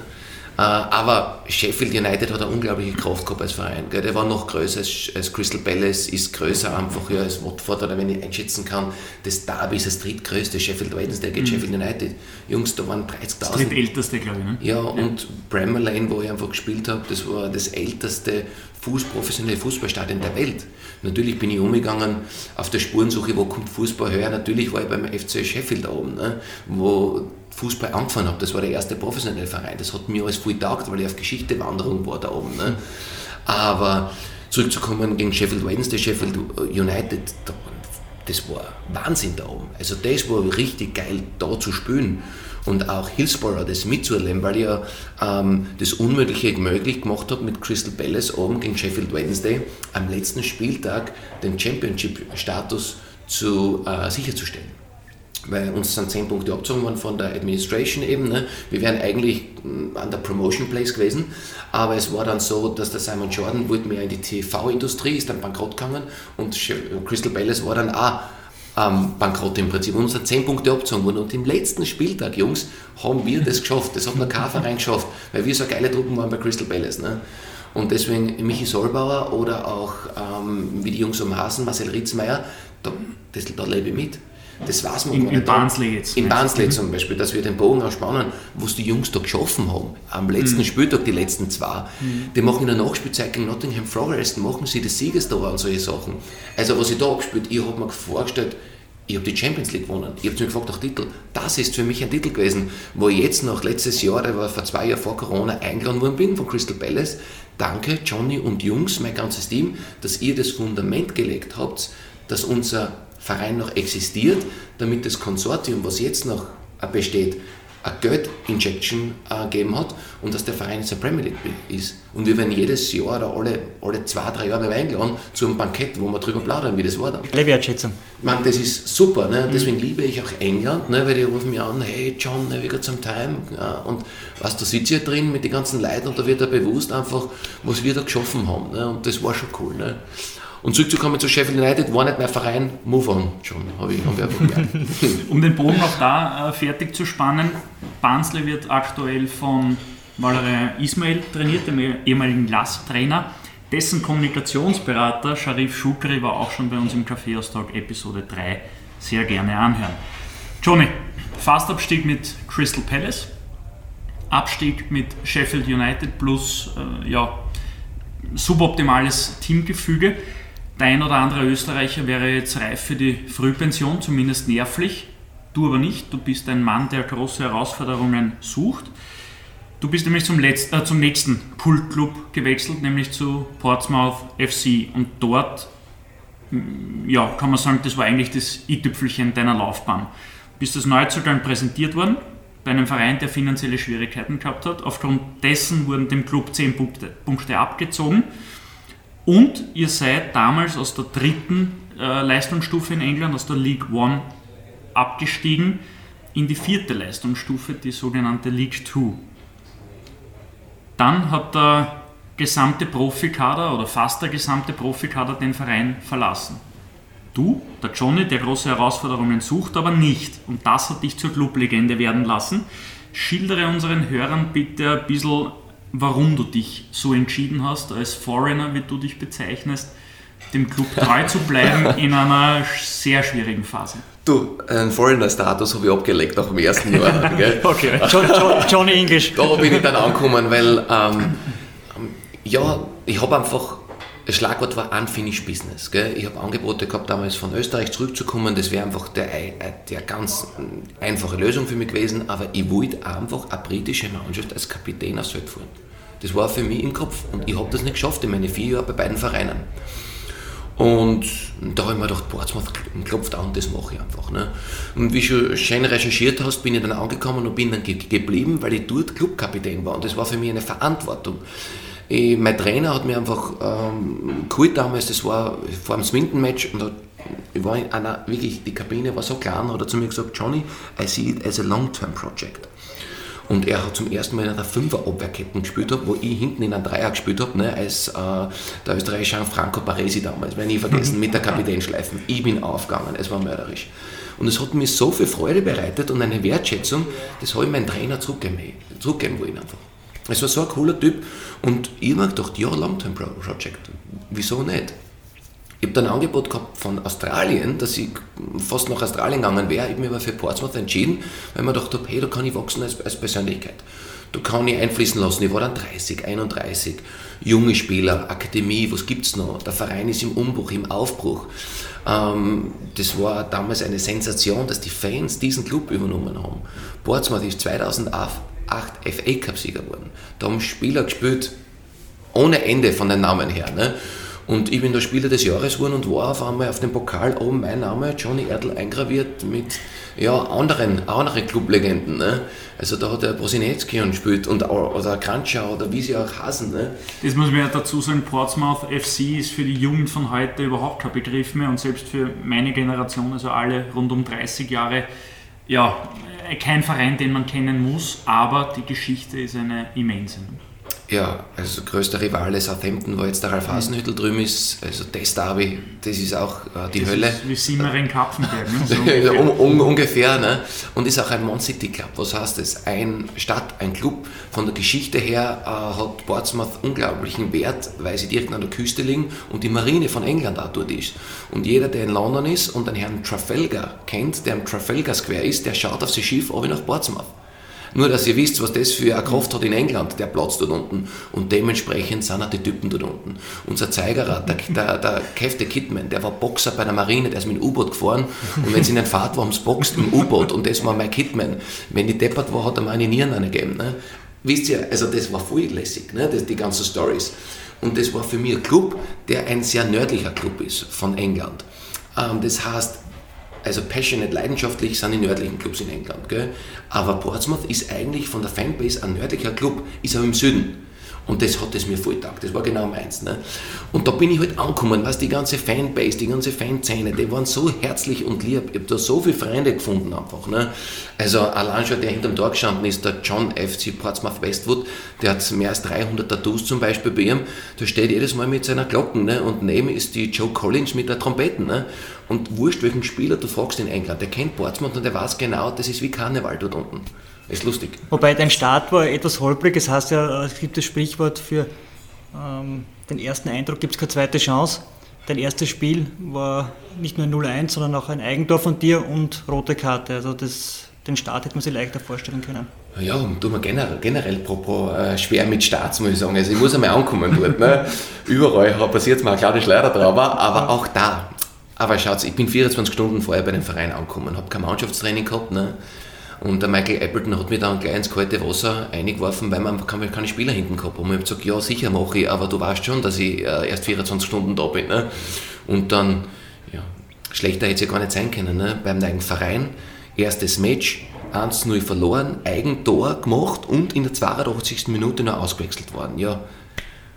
Äh, aber Sheffield United hat eine unglaubliche Kraft gehabt als Verein. Gell? Der war noch größer als, als, Crystal Palace, ist größer einfach ja, als Watford, oder wenn ich einschätzen kann, das Derby ist das drittgrößte. Sheffield Wednesday geht mhm. Sheffield United. Jungs, da waren 30.000. Das drittälteste, glaube ich. Ne? Ja, und Bramall Lane, wo ich einfach gespielt habe, das war das älteste Fuß, professionelle Fußballstadion der Welt. Natürlich bin ich umgegangen auf der Spurensuche, wo kommt Fußball her. Natürlich war ich beim FC Sheffield da oben, ne? wo Fußball angefangen habe. Das war der erste professionelle Verein. Das hat mir alles viel getaugt, weil ich auf Geschichtewanderung war da oben. Ne? Aber zurückzukommen gegen Sheffield Wednesday, Sheffield United, das war Wahnsinn da oben. Also das war richtig geil, da zu spielen und auch Hillsborough das mitzuerleben, weil ich ja ähm, das Unmögliche möglich gemacht habe mit Crystal Palace oben gegen Sheffield Wednesday am letzten Spieltag den Championship-Status äh, sicherzustellen weil uns sind 10 Punkte abgezogen worden von der Administration eben. Ne? Wir wären eigentlich mm, an der Promotion Place gewesen, aber es war dann so, dass der Simon Jordan wollte mehr in die TV-Industrie, ist dann bankrott gegangen und Crystal Palace war dann auch ähm, bankrott im Prinzip. Und uns sind 10 Punkte abgezogen worden und im letzten Spieltag, Jungs, haben wir das geschafft. Das hat nur kein Verein geschafft, weil wir so geile Truppen waren bei Crystal Palace. Ne? Und deswegen Michi Solbauer oder auch, ähm, wie die Jungs um Hasen, Marcel Ritzmeier, da, das, da lebe ich mit. Das weiß man in, gar nicht. In Barnsley jetzt. In Barnsley mhm. zum Beispiel, dass wir den Bogen ausspannen, was die Jungs da geschaffen haben. Am letzten mhm. Spieltag, die letzten zwei. Mhm. Die machen in der Nachspielzeit gegen Nottingham Forest, machen sie das Siegestor und solche Sachen. Also was ich da abgespielt, ich habe mir vorgestellt, ich habe die Champions League gewonnen. Ich habe mir gefragt nach Titel. Das ist für mich ein Titel gewesen, wo ich jetzt noch letztes Jahr, der war vor zwei Jahren vor Corona, eingeladen worden bin von Crystal Palace. Danke, Johnny und Jungs, mein ganzes Team, dass ihr das Fundament gelegt habt, dass unser Verein noch existiert, damit das Konsortium, was jetzt noch besteht, eine Geldinjection äh, gegeben hat und dass der Verein jetzt der Premier League ist. Und wir werden jedes Jahr oder alle, alle zwei, drei Jahre eingeladen zu einem Bankett, wo wir darüber plaudern, wie das war dann. Alle Wertschätzung. Man, das ist super, ne? deswegen mhm. liebe ich auch England, ne? weil die rufen mich an, hey John, ne, we got some time. Ja, und was, da sitze ich drin mit den ganzen Leuten und da wird er bewusst einfach, was wir da geschaffen haben. Ne? Und das war schon cool. Ne? Und zurückzukommen zu Sheffield United, war nicht mein Verein, move on, schon, habe ich, hab ich. Um den Bogen auch da äh, fertig zu spannen, Barnsley wird aktuell von Valerian Ismail trainiert, dem ehemaligen Lask-Trainer. Dessen Kommunikationsberater Sharif Shukri war auch schon bei uns im Kaffeeaustausch Episode 3 sehr gerne anhören. Johnny, Fastabstieg mit Crystal Palace, Abstieg mit Sheffield United plus äh, ja, suboptimales Teamgefüge. Der ein oder andere Österreicher wäre jetzt reif für die Frühpension, zumindest nervlich. Du aber nicht. Du bist ein Mann, der große Herausforderungen sucht. Du bist nämlich zum, Letz-, äh, zum nächsten Kultclub gewechselt, nämlich zu Portsmouth FC. Und dort, mm, ja, kann man sagen, das war eigentlich das i-Tüpfelchen deiner Laufbahn. Bist als Neuzugang präsentiert worden bei einem Verein, der finanzielle Schwierigkeiten gehabt hat. Aufgrund dessen wurden dem Club 10 Punkte, Punkte abgezogen. Und ihr seid damals aus der dritten äh, Leistungsstufe in England, aus der League One, abgestiegen in die vierte Leistungsstufe, die sogenannte League Two. Dann hat der gesamte Profikader oder fast der gesamte Profikader den Verein verlassen. Du, der Johnny, der große Herausforderungen sucht, aber nicht. Und das hat dich zur Clublegende werden lassen. Schildere unseren Hörern bitte ein bisschen, warum du dich so entschieden hast, als Foreigner, wie du dich bezeichnest, dem Club treu zu bleiben in einer sehr schwierigen Phase. Du, einen Foreigner-Status habe ich abgelegt nach dem ersten Jahr. Gell? okay. John, John, Johnny English. Da bin ich dann angekommen, weil ähm, ja, ich habe einfach das Schlagwort war Unfinished Business. Gell? Ich habe Angebote gehabt, damals von Österreich zurückzukommen. Das wäre einfach der, äh, der ganz einfache Lösung für mich gewesen. Aber ich wollte einfach eine britische Mannschaft als Kapitän aufs Feld fahren. Das war für mich im Kopf. Und ich habe das nicht geschafft in meine vier Jahre bei beiden Vereinen. Und da habe ich mir gedacht, Portsmouth klopft an, das mache ich einfach. Ne? Und wie du schön recherchiert hast, bin ich dann angekommen und bin dann ge geblieben, weil ich dort Clubkapitän war. Und das war für mich eine Verantwortung. Ich, mein Trainer hat mir einfach ähm, geholt damals, das war vor dem Swinton-Match und ich war in einer, wirklich, die Kabine war so klein, hat er zu mir gesagt, Johnny, I see it as a long-term project. Und er hat zum ersten Mal in einer Fünfer-Abwehrkette gespielt, wo ich hinten in einem Dreier gespielt habe, ne, als äh, der österreichische Franco Paresi damals, werde ich vergessen, mit der Kapitänschleifen. Ich bin aufgegangen, es war mörderisch. Und es hat mir so viel Freude bereitet und eine Wertschätzung, das habe ich meinem Trainer zurückgeben, zurückgeben wollen einfach. Es war so ein cooler Typ und ich habe mir gedacht, ja, Long-Term Project, wieso nicht? Ich habe dann ein Angebot gehabt von Australien, dass ich fast nach Australien gegangen wäre. Ich habe mich aber für Portsmouth entschieden, weil ich mir gedacht habe, hey, da kann ich wachsen als, als Persönlichkeit. Da kann ich einfließen lassen. Ich war dann 30, 31, junge Spieler, Akademie, was gibt es noch? Der Verein ist im Umbruch, im Aufbruch. Ähm, das war damals eine Sensation, dass die Fans diesen Club übernommen haben. Portsmouth ist 2008 FA Cup-Sieger geworden. Da haben Spieler gespielt, ohne Ende von den Namen her. Ne? Und ich bin der Spieler des Jahres geworden und war auf einmal auf dem Pokal oben mein Name, Johnny Erdl, eingraviert mit ja, anderen, anderen Clublegenden. Ne? Also da hat der Brosinecki gespielt und, oder Kranschau oder wie sie auch heißen. Ne? Das muss man ja dazu sagen, Portsmouth FC ist für die Jugend von heute überhaupt kein Begriff mehr und selbst für meine Generation, also alle rund um 30 Jahre, ja, kein Verein, den man kennen muss, aber die Geschichte ist eine immense. Ja, also größter Rivale Southampton, wo jetzt der Ralf Hasenhüttel drüben ist, also das Derby, das ist auch äh, die das Hölle. Ist wie Simmering Kapfenberg, ne? so ungefähr. un, un, ungefähr ne? Und ist auch ein Mon City Club. Was heißt das? Ein Stadt, ein Club. Von der Geschichte her äh, hat Portsmouth unglaublichen Wert, weil sie direkt an der Küste liegen und die Marine von England auch dort ist. Und jeder, der in London ist und den Herrn Trafalgar kennt, der am Trafalgar Square ist, der schaut auf sein Schiff aber nach Portsmouth. Nur, dass ihr wisst, was das für eine Kraft hat in England, der Platz dort unten. Und dementsprechend sind auch die Typen dort unten. Unser Zeigerer, der, der, der Kev Kidman, der war Boxer bei der Marine, der ist mit dem U-Boot gefahren. Und wenn sie in den Fahrt war, haben sie boxt im U-Boot. Und das war mein Kidman. Wenn die deppert war, hat er meine Nieren angegeben. Ne? Wisst ihr, also das war voll lässig, ne? das, die ganzen Stories. Und das war für mich ein Club, der ein sehr nördlicher Club ist von England. Ähm, das heißt, also passionate, leidenschaftlich sind die nördlichen Clubs in England. Gell? Aber Portsmouth ist eigentlich von der Fanbase ein nördlicher Club, ist aber im Süden. Und das hat es mir voll taugt, das war genau meins. Ne? Und da bin ich halt angekommen, was die ganze Fanbase, die ganze Fanszene, die waren so herzlich und lieb. Ich habe da so viele Freunde gefunden einfach. Ne? Also allein schon der hinterm Tor gestanden ist, der John FC Portsmouth Westwood, der hat mehr als 300 Tattoos zum Beispiel bei ihm. Der steht jedes Mal mit seiner Glocken ne? und neben ist die Joe Collins mit der Trompete. Ne? Und wurscht welchen Spieler du fragst in England, der kennt Portsmouth und der weiß genau, das ist wie Karneval dort unten. Ist lustig. Wobei dein Start war etwas holprig. Es heißt ja, es gibt das Sprichwort für ähm, den ersten Eindruck gibt es keine zweite Chance. Dein erstes Spiel war nicht nur 0-1, sondern auch ein Eigentor von dir und rote Karte. Also das, den Start hätte man sich leichter vorstellen können. Ja, und tut mir generell, generell propos, äh, schwer mit Starts, muss ich sagen. Also ich muss einmal ankommen dort. Ne? Überall passiert mir ein kleines Schleider drauf, aber auch da. Aber schaut, ich bin 24 Stunden vorher bei dem Verein angekommen, habe kein Mannschaftstraining gehabt. Ne? Und der Michael Appleton hat mir dann gleich ins kalte Wasser eingeworfen, weil man keine Spieler hinten gehabt Und ich habe gesagt, ja sicher mache ich, aber du weißt schon, dass ich äh, erst 24 Stunden da bin. Ne? Und dann, ja, schlechter hätte es ja gar nicht sein können. Ne? Beim neuen Verein, erstes Match, 1-0 verloren, Eigentor gemacht und in der 82. Minute noch ausgewechselt worden. Ja,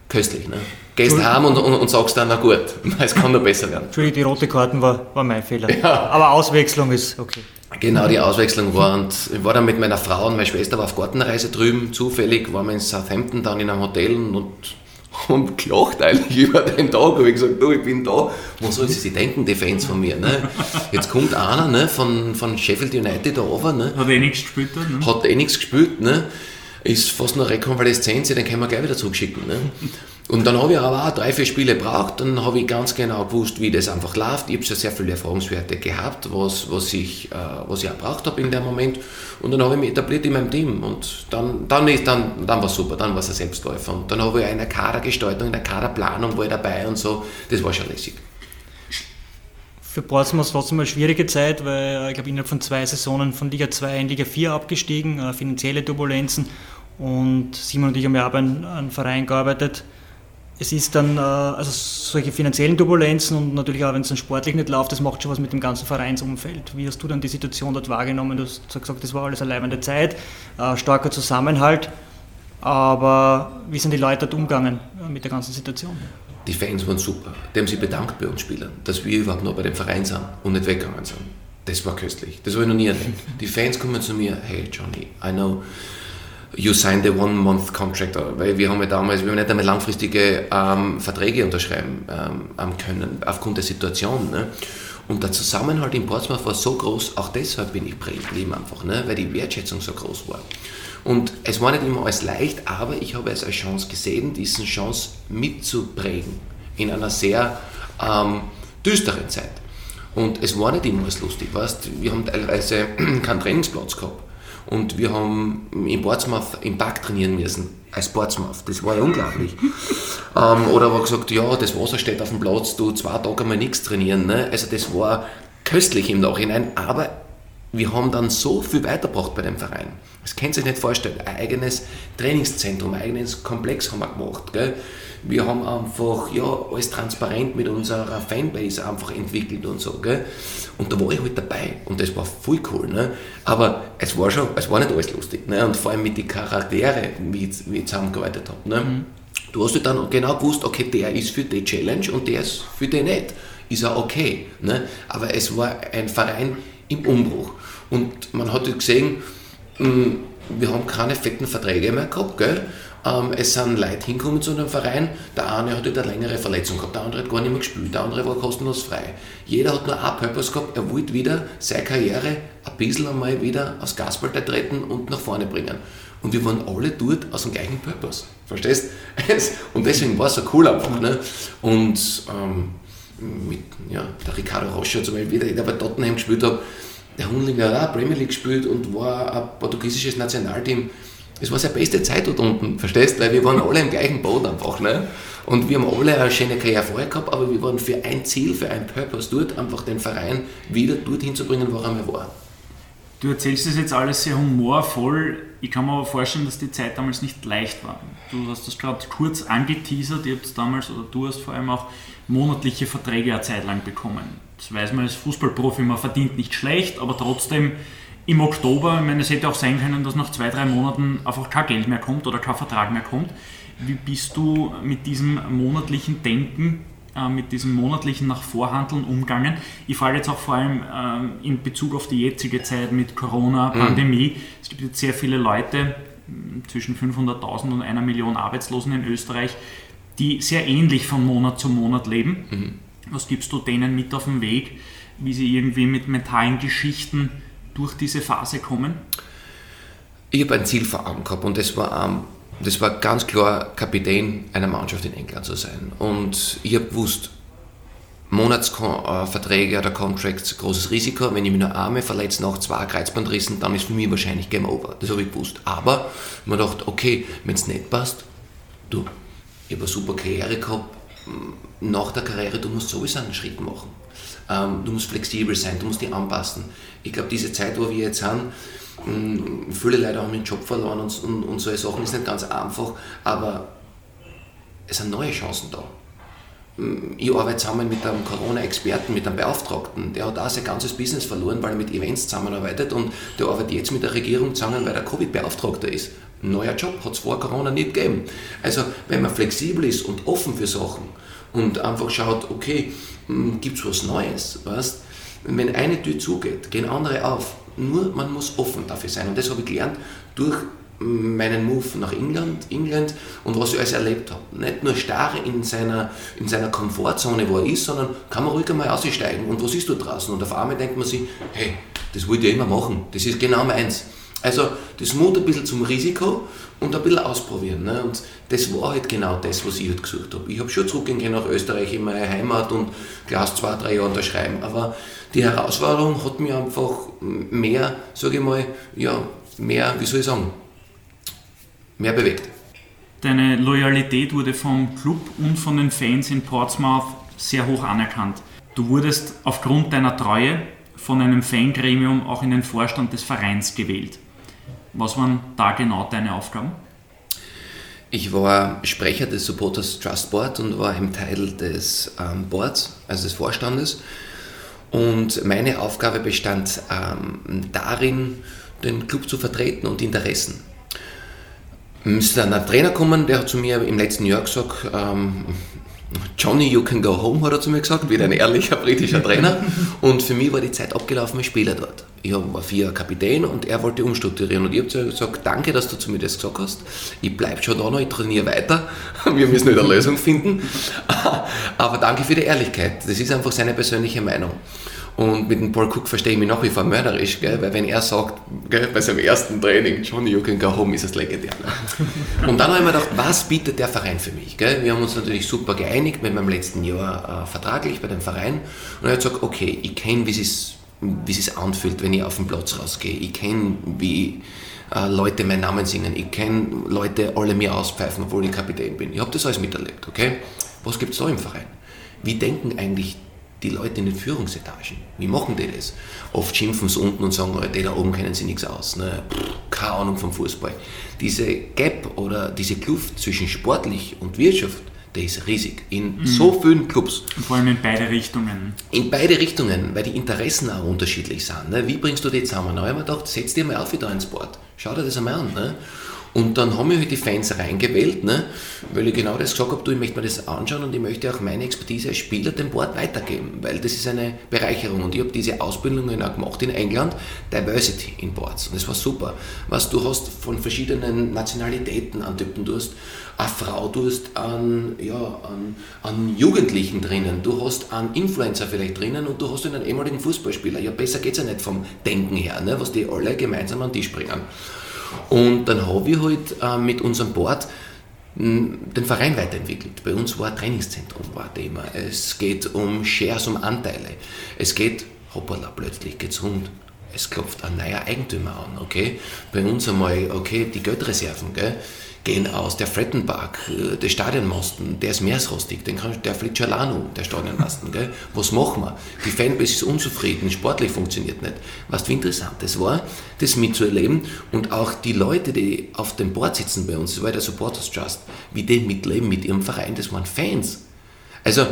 köstlich. Ne? Gehst heim und, und, und, sagst dann, na gut, es kann noch besser werden. Entschuldigung, die rote Karten war, war mein Fehler. Ja. Aber Auswechslung ist okay. Genau, die Auswechslung war und ich war dann mit meiner Frau und meiner Schwester auf Gartenreise drüben. Zufällig waren wir in Southampton dann in einem Hotel und haben gelacht eigentlich über den Tag. Habe ich gesagt, du, ich bin da. Was soll sie denken, die Fans von mir? Ne? Jetzt kommt einer ne, von, von Sheffield United da runter. Ne? Hat eh nichts gespielt. Ne? Hat eh nichts gespielt. Ne? Ist fast noch Rekonvaleszenz, den können wir gleich wieder zurückschicken. Ne? Und dann habe ich aber auch drei, vier Spiele gebraucht, dann habe ich ganz genau gewusst, wie das einfach läuft. Ich habe schon sehr viele Erfahrungswerte gehabt, was, was, ich, äh, was ich auch braucht habe in dem Moment. Und dann habe ich mich etabliert in meinem Team. Und dann, dann, dann, dann war es super, dann war es ein Selbstläufer. Und dann habe ich eine Kadergestaltung, eine Kaderplanung war ich dabei und so. Das war schon lässig. Für Portsmouth trotzdem eine schwierige Zeit, weil ich glaube, innerhalb von zwei Saisonen von Liga 2 in Liga 4 abgestiegen, äh, finanzielle Turbulenzen. Und Simon und ich haben ja auch bei einem Verein gearbeitet, es ist dann, äh, also solche finanziellen Turbulenzen und natürlich auch, wenn es dann sportlich nicht läuft, das macht schon was mit dem ganzen Vereinsumfeld. Wie hast du dann die Situation dort wahrgenommen? Du hast gesagt, das war alles eine leibende Zeit, äh, starker Zusammenhalt, aber wie sind die Leute dort umgegangen äh, mit der ganzen Situation? Die Fans waren super. Die haben sich bedankt bei uns Spielern, dass wir überhaupt noch bei dem Verein sind und nicht weggegangen sind. Das war köstlich. Das habe ich noch nie erlebt. Die Fans kommen zu mir, hey Johnny, I know you sign the one-month-contract, weil wir haben ja damals, wir haben nicht einmal langfristige ähm, Verträge unterschreiben ähm, können, aufgrund der Situation. Ne? Und der Zusammenhalt in Portsmouth war so groß, auch deshalb bin ich geblieben einfach, ne? weil die Wertschätzung so groß war. Und es war nicht immer alles leicht, aber ich habe es als Chance gesehen, diese Chance mitzuprägen in einer sehr ähm, düsteren Zeit. Und es war nicht immer alles lustig, weißt? wir haben teilweise keinen Trainingsplatz gehabt. Und wir haben in Portsmouth im Park trainieren müssen, als Portsmouth. Das war ja unglaublich. ähm, oder war gesagt, ja, das Wasser steht auf dem Platz, du zwei Tage mal nichts trainieren. Ne? Also das war köstlich im Nachhinein, aber wir haben dann so viel weitergebracht bei dem Verein. Das könnt ihr sich nicht vorstellen. Ein eigenes Trainingszentrum, ein eigenes Komplex haben wir gemacht. Gell? Wir haben einfach ja, alles transparent mit unserer Fanbase einfach entwickelt und so. Gell? Und da war ich halt dabei und das war voll cool. Ne? Aber es war schon, es war nicht alles lustig. Ne? Und vor allem mit den Charaktere, wie ich, wie ich zusammengearbeitet habe. Ne? Mhm. Du hast halt dann genau gewusst, okay, der ist für die Challenge und der ist für die nicht. Ist auch okay. Ne? Aber es war ein Verein im Umbruch. Und man hat halt gesehen, hm, wir haben keine fetten Verträge mehr gehabt, gell? Ähm, es sind Leute hingekommen zu einem Verein, der eine hat eine längere Verletzung gehabt, der andere hat gar nicht mehr gespielt, der andere war kostenlos frei. Jeder hat nur einen Purpose gehabt, er wollte wieder seine Karriere ein bisschen einmal wieder aufs Gaspedal treten und nach vorne bringen. Und wir waren alle dort aus dem gleichen Purpose. Verstehst? Und deswegen war es so cool einfach. Ne? Und ähm, mit ja, der Ricardo Rocha zum Beispiel, der bei Tottenham gespielt hat, der Hundlinger hat auch Premier League gespielt und war ein portugiesisches Nationalteam. Es war seine beste Zeit dort unten, verstehst du? Weil wir waren alle im gleichen Boot einfach. Ne? Und wir haben alle eine schöne Karriere vorher gehabt, aber wir waren für ein Ziel, für ein Purpose dort, einfach den Verein wieder dorthin zu bringen, wo er war. Du erzählst das jetzt alles sehr humorvoll. Ich kann mir aber vorstellen, dass die Zeit damals nicht leicht war. Du hast das gerade kurz angeteasert. Ihr habt damals, oder du hast vor allem auch monatliche Verträge eine Zeit lang bekommen. Das weiß man als Fußballprofi, man verdient nicht schlecht, aber trotzdem im Oktober, ich meine, es hätte auch sein können, dass nach zwei, drei Monaten einfach kein Geld mehr kommt oder kein Vertrag mehr kommt. Wie bist du mit diesem monatlichen Denken, äh, mit diesem monatlichen nach Vorhandeln umgangen? Ich frage jetzt auch vor allem äh, in Bezug auf die jetzige Zeit mit Corona, mhm. Pandemie. Mhm. Es gibt jetzt sehr viele Leute, zwischen 500.000 und einer Million Arbeitslosen in Österreich, die sehr ähnlich von Monat zu Monat leben. Mhm. Was gibst du denen mit auf den Weg, wie sie irgendwie mit mentalen Geschichten durch diese Phase kommen? Ich habe ein Ziel vor Augen gehabt und das war, ähm, das war ganz klar, Kapitän einer Mannschaft in England zu sein. Und ich habe gewusst, Monatsverträge oder Contracts, großes Risiko. Wenn ich nur arme verletze nach zwei Kreuzbandrissen, dann ist für mich wahrscheinlich Game Over. Das habe ich gewusst. Aber man dachte, okay, wenn es nicht passt, du, ich habe eine super Karriere gehabt. Nach der Karriere, du musst sowieso einen Schritt machen. Ähm, du musst flexibel sein, du musst dich anpassen. Ich glaube, diese Zeit, wo wir jetzt sind, viele Leute haben ihren Job verloren und, und, und solche Sachen ist nicht ganz einfach, aber es sind neue Chancen da ich arbeite zusammen mit einem Corona-Experten, mit einem Beauftragten, der hat auch sein ganzes Business verloren, weil er mit Events zusammenarbeitet und der arbeitet jetzt mit der Regierung zusammen, weil er Covid-Beauftragter ist. Neuer Job hat es vor Corona nicht gegeben. Also wenn man flexibel ist und offen für Sachen und einfach schaut, okay, hm, gibt es was Neues, weißt? wenn eine Tür zugeht, gehen andere auf. Nur man muss offen dafür sein und das habe ich gelernt durch meinen Move nach England, England und was ich alles erlebt habe. Nicht nur starr in seiner, in seiner Komfortzone, wo er ist, sondern kann man ruhig einmal aussteigen und was ist da draußen? Und auf einmal denkt man sich, hey, das wollte ich immer machen, das ist genau meins. Also das Mut ein bisschen zum Risiko und ein bisschen ausprobieren. Ne? Und das war halt genau das, was ich halt gesucht habe. Ich habe schon zurückgehen nach Österreich in meine Heimat und Glas zwei, drei Jahre unterschreiben, aber die Herausforderung hat mir einfach mehr, sage ich mal, ja, mehr, wie soll ich sagen, mehr bewegt. Deine Loyalität wurde vom Club und von den Fans in Portsmouth sehr hoch anerkannt. Du wurdest aufgrund deiner Treue von einem Fangremium auch in den Vorstand des Vereins gewählt. Was waren da genau deine Aufgaben? Ich war Sprecher des Supporters Trust Board und war im Teil des ähm, Boards, also des Vorstandes. Und meine Aufgabe bestand ähm, darin, den Club zu vertreten und Interessen ist dann ein Trainer kommen, der hat zu mir im letzten Jahr gesagt, ähm, Johnny, you can go home, hat er zu mir gesagt, wie ein ehrlicher britischer Trainer. Und für mich war die Zeit abgelaufen als Spieler dort. Ich war vier Kapitän und er wollte umstrukturieren. Und ich habe zu ihm gesagt, danke, dass du zu mir das gesagt hast. Ich bleibe schon da noch, ich trainiere weiter. Wir müssen nicht eine Lösung finden. Aber danke für die Ehrlichkeit. Das ist einfach seine persönliche Meinung. Und mit dem Paul Cook verstehe ich mich nach wie vor mörderisch, gell? weil wenn er sagt, gell, bei seinem ersten Training, Johnny, you can go home, ist es legendär. Ne? Und dann habe ich mir gedacht, was bietet der Verein für mich? Gell? Wir haben uns natürlich super geeinigt mit meinem letzten Jahr äh, vertraglich bei dem Verein. Und er hat gesagt, okay, ich kenne, wie es wie es anfühlt, wenn ich auf den Platz rausgehe. Ich kenne, wie äh, Leute meinen Namen singen. Ich kenne Leute alle mir auspfeifen, obwohl ich Kapitän bin. Ich habe das alles miterlebt, okay? Was gibt es da im Verein? Wie denken eigentlich die Leute in den Führungsetagen. Wie machen die das? Oft schimpfen sie unten und sagen, die da oben kennen sie nichts aus. Ne? keine Ahnung vom Fußball. Diese Gap oder diese Kluft zwischen sportlich und Wirtschaft, der ist riesig. In mhm. so vielen Clubs. Und vor allem in beide Richtungen. In beide Richtungen, weil die Interessen auch unterschiedlich sind. Ne? Wie bringst du die zusammen? Da habe ich mir gedacht, setz dir mal auf wieder ins Board. Schau dir das einmal an. Ne? Und dann haben wir halt die Fans reingewählt, ne? weil ich genau das gesagt habe, du, ich möchte mir das anschauen und ich möchte auch meine Expertise als Spieler dem Board weitergeben, weil das ist eine Bereicherung. Und ich habe diese Ausbildungen auch gemacht in England, Diversity in Boards. Und das war super. Was du hast von verschiedenen Nationalitäten an Typen, du hast eine Frau, du hast an, ja, an, an Jugendlichen drinnen, du hast einen Influencer vielleicht drinnen und du hast einen ehemaligen Fußballspieler. Ja, besser geht es ja nicht vom Denken her, ne? was die alle gemeinsam an den Tisch bringen. Und dann habe ich halt äh, mit unserem Board hm, den Verein weiterentwickelt. Bei uns war Trainingszentrum war Thema. Es geht um Shares, um Anteile. Es geht, hoppala, plötzlich geht's rund. Es klopft ein neuer Eigentümer an, okay? Bei uns einmal, okay, die Geldreserven, gell? Gehen aus. Der Frettenberg, äh, der Stadionmasten, der ist meeresrostig, den kann, der fliegt schon allein um, der Stadionmasten. Gell? Was machen wir? Die Fanbase ist unzufrieden, sportlich funktioniert nicht. Was wie interessant das war, das mitzuerleben und auch die Leute, die auf dem Board sitzen bei uns, das war der Supporters Trust, wie die mitleben mit ihrem Verein, das waren Fans. Also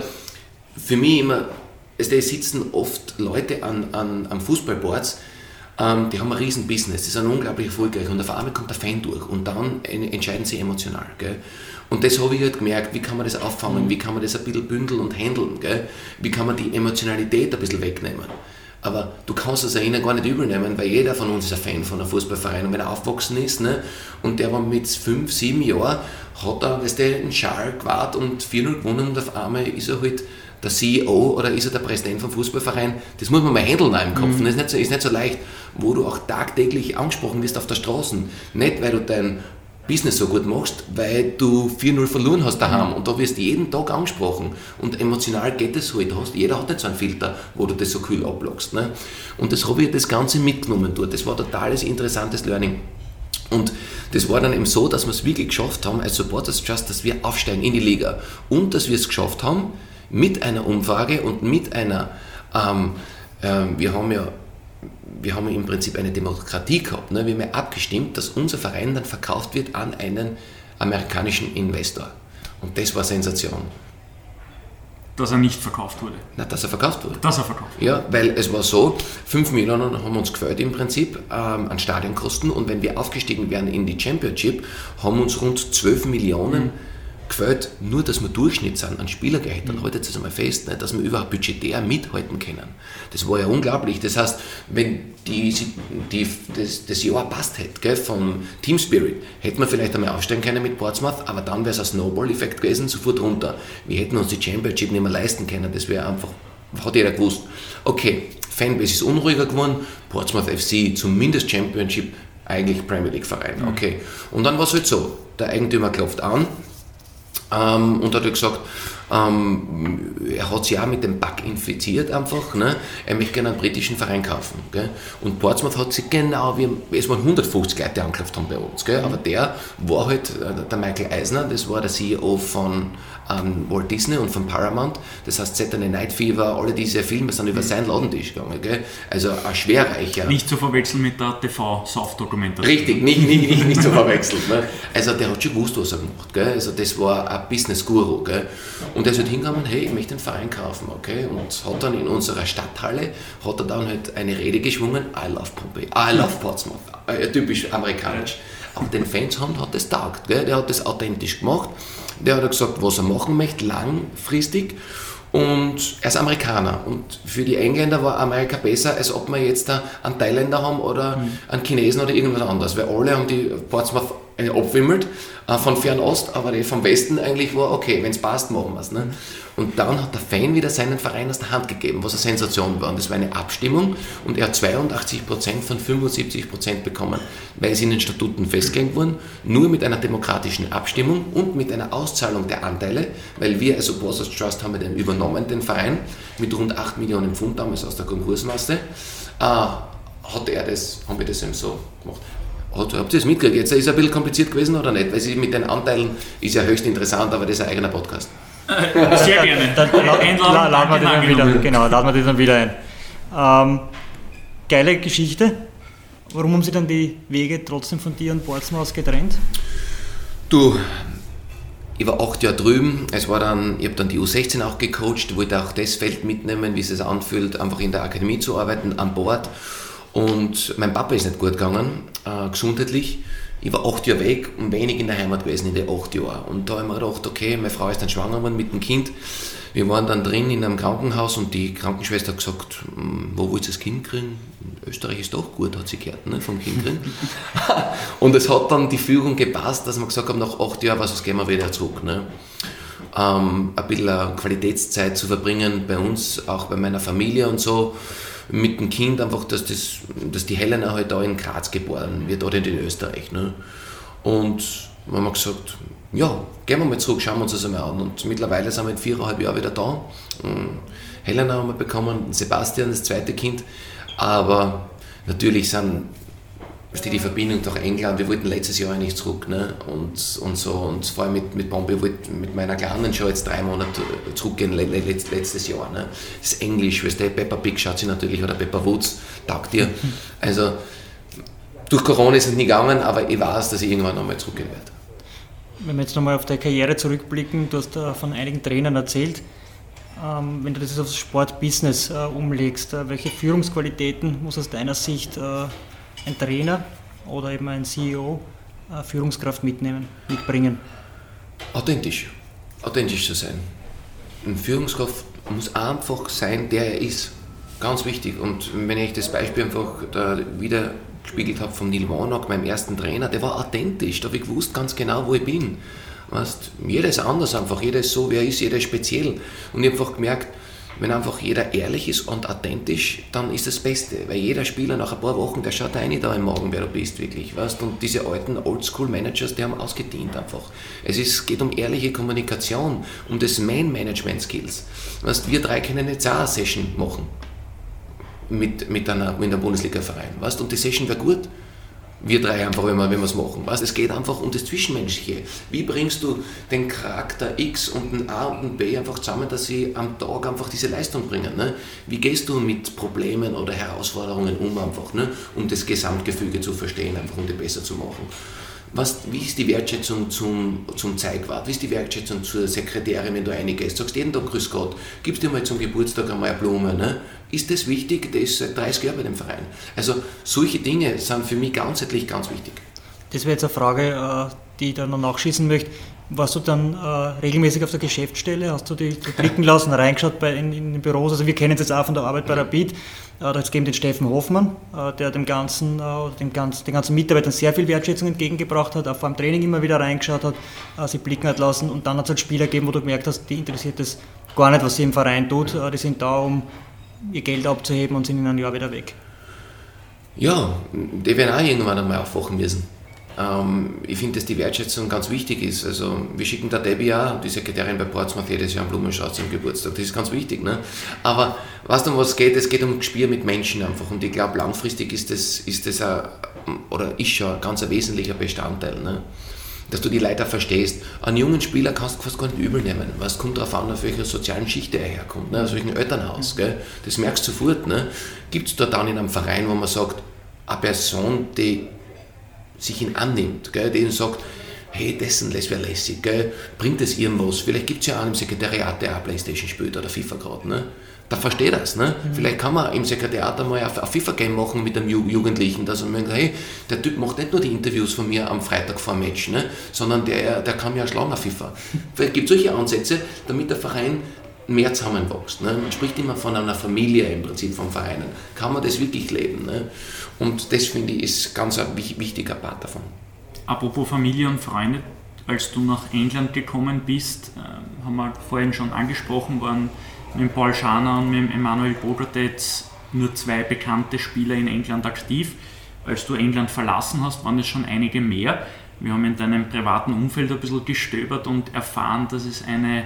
für mich immer, es sitzen oft Leute an, an, am Fußballboards, ähm, die haben ein riesen Business, die sind unglaublich erfolgreich und auf einmal kommt der Fan durch und dann entscheiden sie emotional. Gell? Und das habe ich halt gemerkt, wie kann man das auffangen, wie kann man das ein bisschen bündeln und handeln, gell? wie kann man die Emotionalität ein bisschen wegnehmen. Aber du kannst es ihnen gar nicht übel nehmen, weil jeder von uns ist ein Fan von einem Fußballverein. Und wenn er aufgewachsen ist, ne, und der war mit fünf, sieben Jahren, hat er weißt du, einen Schal gewahrt und 4-0 gewonnen und auf einmal ist er halt der CEO oder ist er der Präsident vom Fußballverein, das muss man mal handeln im Kopf. Mhm. Das ist nicht, so, ist nicht so leicht, wo du auch tagtäglich angesprochen wirst auf der Straße. Nicht, weil du dein Business so gut machst, weil du 4-0 verloren hast daheim mhm. und da wirst du jeden Tag angesprochen. Und emotional geht es halt. Hast, jeder hat nicht so einen Filter, wo du das so kühl ablockst. Ne? Und das habe ich das Ganze mitgenommen dort. Das war ein totales interessantes Learning. Und das war dann eben so, dass wir es wirklich geschafft haben, als Supporters Trust, dass wir aufsteigen in die Liga. Und dass wir es geschafft haben, mit einer Umfrage und mit einer, ähm, äh, wir haben ja wir haben im Prinzip eine Demokratie gehabt. Ne? Wir haben ja abgestimmt, dass unser Verein dann verkauft wird an einen amerikanischen Investor. Und das war Sensation. Dass er nicht verkauft wurde? Na, dass er verkauft wurde. Dass er verkauft wurde. Ja, weil es war so, 5 Millionen haben uns gefällt im Prinzip ähm, an Stadionkosten und wenn wir aufgestiegen wären in die Championship, haben uns rund 12 Millionen mhm gefällt, nur dass wir Durchschnitt sind an Spielergehältern, mhm. haltet es einmal fest, nicht, dass wir überhaupt budgetär mithalten können. Das war ja unglaublich. Das heißt, wenn die, die, das, das Jahr passt hätte, gell, vom Team Spirit, hätten wir vielleicht einmal aufsteigen können mit Portsmouth, aber dann wäre es ein Snowball-Effekt gewesen, sofort runter. Wir hätten uns die Championship nicht mehr leisten können, das wäre einfach, hat jeder gewusst. Okay, Fanbase ist unruhiger geworden, Portsmouth FC zumindest Championship, eigentlich Premier League Verein. Mhm. Okay. Und dann war es halt so, der Eigentümer klopft an, ähm, und hat gesagt, ähm, er hat sich auch mit dem Bug infiziert einfach. Ne? Er möchte gerne einen britischen Verein kaufen. Gell? Und Portsmouth hat sich genau, wie, es waren 150 Leute, die angeklopft haben bei uns. Gell? Aber der war halt äh, der Michael Eisner, das war der CEO von ähm, Walt Disney und von Paramount. Das heißt, Saturday Night Fever, alle diese Filme sind über seinen Ladentisch gegangen. Gell? Also ein schwerreicher. Nicht zu verwechseln mit der TV-Soft-Dokumentation. Richtig, nicht, nicht, nicht, nicht zu verwechseln. Ne? Also der hat schon gewusst, was er gemacht. Gell? Also das war ein Business-Guru. Und er ist halt hingegangen, hey, ich möchte einen Verein kaufen, okay? Und hat dann in unserer Stadthalle, hat er dann halt eine Rede geschwungen, I love Pompeii, I love Portsmouth, äh, typisch amerikanisch. Aber den Fans haben, hat das taugt, gell? der hat das authentisch gemacht, der hat gesagt, was er machen möchte, langfristig. Und er ist Amerikaner. Und für die Engländer war Amerika besser, als ob wir jetzt einen Thailänder haben oder mhm. einen Chinesen oder irgendwas anderes. Weil alle haben die Portsmouth abwimmelt äh, von Fernost, aber die vom Westen eigentlich war, okay, wenn es passt, machen wir es. Ne? Und dann hat der Fan wieder seinen Verein aus der Hand gegeben, was eine Sensation war. Und das war eine Abstimmung und er hat 82% von 75% bekommen, weil es in den Statuten festgelegt wurden, nur mit einer demokratischen Abstimmung und mit einer Auszahlung der Anteile, weil wir als Supporters Trust haben wir den übernommen, den Verein, mit rund 8 Millionen Pfund damals aus der Konkursmasse, äh, hat er das, haben wir das eben so gemacht. Habt ihr das mitgekriegt? Jetzt ist es ein bisschen kompliziert gewesen oder nicht? Weil sie mit den Anteilen ist ja höchst interessant, aber das ist ein eigener Podcast. Sehr gerne. Dann la, laden wir dann wieder, genau, laden wir die dann wieder ein. Ähm, geile Geschichte. Warum haben sie dann die Wege trotzdem von dir und Portsmouth aus getrennt? Du, ich war acht Jahre drüben. Es war dann, ich habe dann die U16 auch gecoacht, wollte auch das Feld mitnehmen, wie es sich anfühlt, einfach in der Akademie zu arbeiten, an Bord. Und mein Papa ist nicht gut gegangen, äh, gesundheitlich. Ich war acht Jahre weg und wenig in der Heimat gewesen in den acht Jahren. Und da habe ich mir gedacht, okay, meine Frau ist dann schwanger geworden mit dem Kind. Wir waren dann drin in einem Krankenhaus und die Krankenschwester hat gesagt, hm, wo willst du das Kind kriegen? Österreich ist doch gut, hat sie gehört, ne, vom Kind kriegen. und es hat dann die Führung gepasst, dass wir gesagt haben, nach acht Jahren, was gehen wir wieder zurück. Ne? Ähm, ein bisschen Qualitätszeit zu verbringen bei uns, auch bei meiner Familie und so mit dem Kind einfach, dass, das, dass die Helena halt da in Graz geboren wird oder in Österreich. Ne? Und wir haben gesagt, ja, gehen wir mal zurück, schauen wir uns das einmal an. Und mittlerweile sind wir in viereinhalb Jahren wieder da. Ähm, Helena haben wir bekommen, Sebastian, das zweite Kind. Aber natürlich sind was die, die Verbindung durch England, wir wollten letztes Jahr eigentlich zurück ne? und, und so und vor allem mit, mit Bombay, wollte mit meiner Kleinen schon jetzt drei Monate zurückgehen, letztes Jahr. Ne? Das Englisch, weißt du, Peppa Pig schaut sie natürlich oder Peppa Woods, taugt ihr. Also durch Corona ist es nicht gegangen, aber ich weiß, dass ich irgendwann nochmal zurückgehen werde. Wenn wir jetzt nochmal auf deine Karriere zurückblicken, du hast da von einigen Trainern erzählt. Ähm, wenn du das aufs Sportbusiness äh, umlegst, äh, welche Führungsqualitäten muss aus deiner Sicht äh, ein Trainer oder eben ein CEO äh, Führungskraft mitnehmen, mitbringen? Authentisch. Authentisch zu sein. Ein Führungskraft muss einfach sein, der er ist. Ganz wichtig. Und wenn ich das Beispiel einfach da wieder gespiegelt habe von Neil Warnock, meinem ersten Trainer, der war authentisch. Da habe ich gewusst ganz genau, wo ich bin. Weißt, jeder ist anders einfach, jeder ist so, wer ist, jeder ist speziell. Und ich habe einfach gemerkt, wenn einfach jeder ehrlich ist und authentisch, dann ist das Beste. Weil jeder Spieler nach ein paar Wochen, der schaut ein da im Morgen, wer du bist, wirklich. Weißt? Und diese alten Oldschool-Managers, die haben ausgedient einfach. Es ist, geht um ehrliche Kommunikation, um das Man-Management-Skills. Weißt? Wir drei können eine Session machen mit, mit, einer, mit einem Bundesliga-Verein. Weißt? Und die Session wäre gut wir drei einfach, wenn wir es machen. Was? Es geht einfach um das Zwischenmenschliche. Wie bringst du den Charakter X und den A und den B einfach zusammen, dass sie am Tag einfach diese Leistung bringen? Ne? Wie gehst du mit Problemen oder Herausforderungen um, einfach, ne? um das Gesamtgefüge zu verstehen, einfach um die besser zu machen? Was, wie ist die Wertschätzung zum, zum Zeigwart? Wie ist die Wertschätzung zur Sekretärin, wenn du reingehst? Sagst jeden Tag Grüß Gott, gibst dir mal zum Geburtstag einmal eine Blume. Ne? Ist das wichtig? Der ist seit 30 Jahren bei dem Verein. Also solche Dinge sind für mich ganzheitlich ganz wichtig. Das wäre jetzt eine Frage, äh, die ich dann noch nachschießen möchte. Warst du dann äh, regelmäßig auf der Geschäftsstelle? Hast du die, die blicken lassen, reingeschaut bei, in, in, den Büros? Also wir kennen es jetzt auch von der Arbeit bei Rapid. Äh, da hat es den Steffen Hoffmann, äh, der dem ganzen, äh, dem ganzen, den ganzen Mitarbeitern sehr viel Wertschätzung entgegengebracht hat, auch vor dem Training immer wieder reingeschaut hat, sie blicken hat lassen. Und dann hat es halt Spieler gegeben, wo du gemerkt hast, die interessiert es gar nicht, was sie im Verein tut. Die sind da, um ihr Geld abzuheben und sind in einem Jahr wieder weg. Ja, die werden auch irgendwann einmal aufwachen müssen. Ähm, ich finde, dass die Wertschätzung ganz wichtig ist. Also, wir schicken der Debbie auch, die Sekretärin bei Portsmouth, jedes Jahr einen Blumenstrauß zum Geburtstag. Das ist ganz wichtig. Ne? Aber du, um was geht? Es geht um Spiel mit Menschen einfach. Und ich glaube, langfristig ist das, ist das ein, oder ist schon ein ganz ein wesentlicher Bestandteil. Ne? dass du die Leute verstehst. Einen jungen Spieler kannst du fast gar nicht übel nehmen. Es kommt darauf an, auf welcher sozialen Schicht er herkommt, ne? aus welchem Elternhaus. Gell? Das merkst du sofort. Ne? Gibt es da dann in einem Verein, wo man sagt, eine Person, die sich ihn annimmt, gell, denen sagt, hey, dessen das wäre lässig, gell, bringt es irgendwas. Vielleicht gibt es ja auch im Sekretariat, der auch Playstation spielt oder FIFA gerade. Ne? Da versteht er es. Ne? Mhm. Vielleicht kann man im Sekretariat einmal ein FIFA-Game machen mit einem Jugendlichen, dass man sagt, hey, der Typ macht nicht nur die Interviews von mir am Freitag vor dem Match, ne? sondern der, der kann mir auch schlagen auf FIFA. Vielleicht gibt es solche Ansätze, damit der Verein mehr zusammenwächst. Ne? Man spricht immer von einer Familie im Prinzip von Vereinen. Kann man das wirklich leben? Ne? Und das finde ich ist ganz ein wichtiger Part davon. Apropos Familie und Freunde, als du nach England gekommen bist, äh, haben wir vorhin schon angesprochen, waren mit Paul Schaner und mit Emanuel Bogotet nur zwei bekannte Spieler in England aktiv. Als du England verlassen hast, waren es schon einige mehr. Wir haben in deinem privaten Umfeld ein bisschen gestöbert und erfahren, dass es eine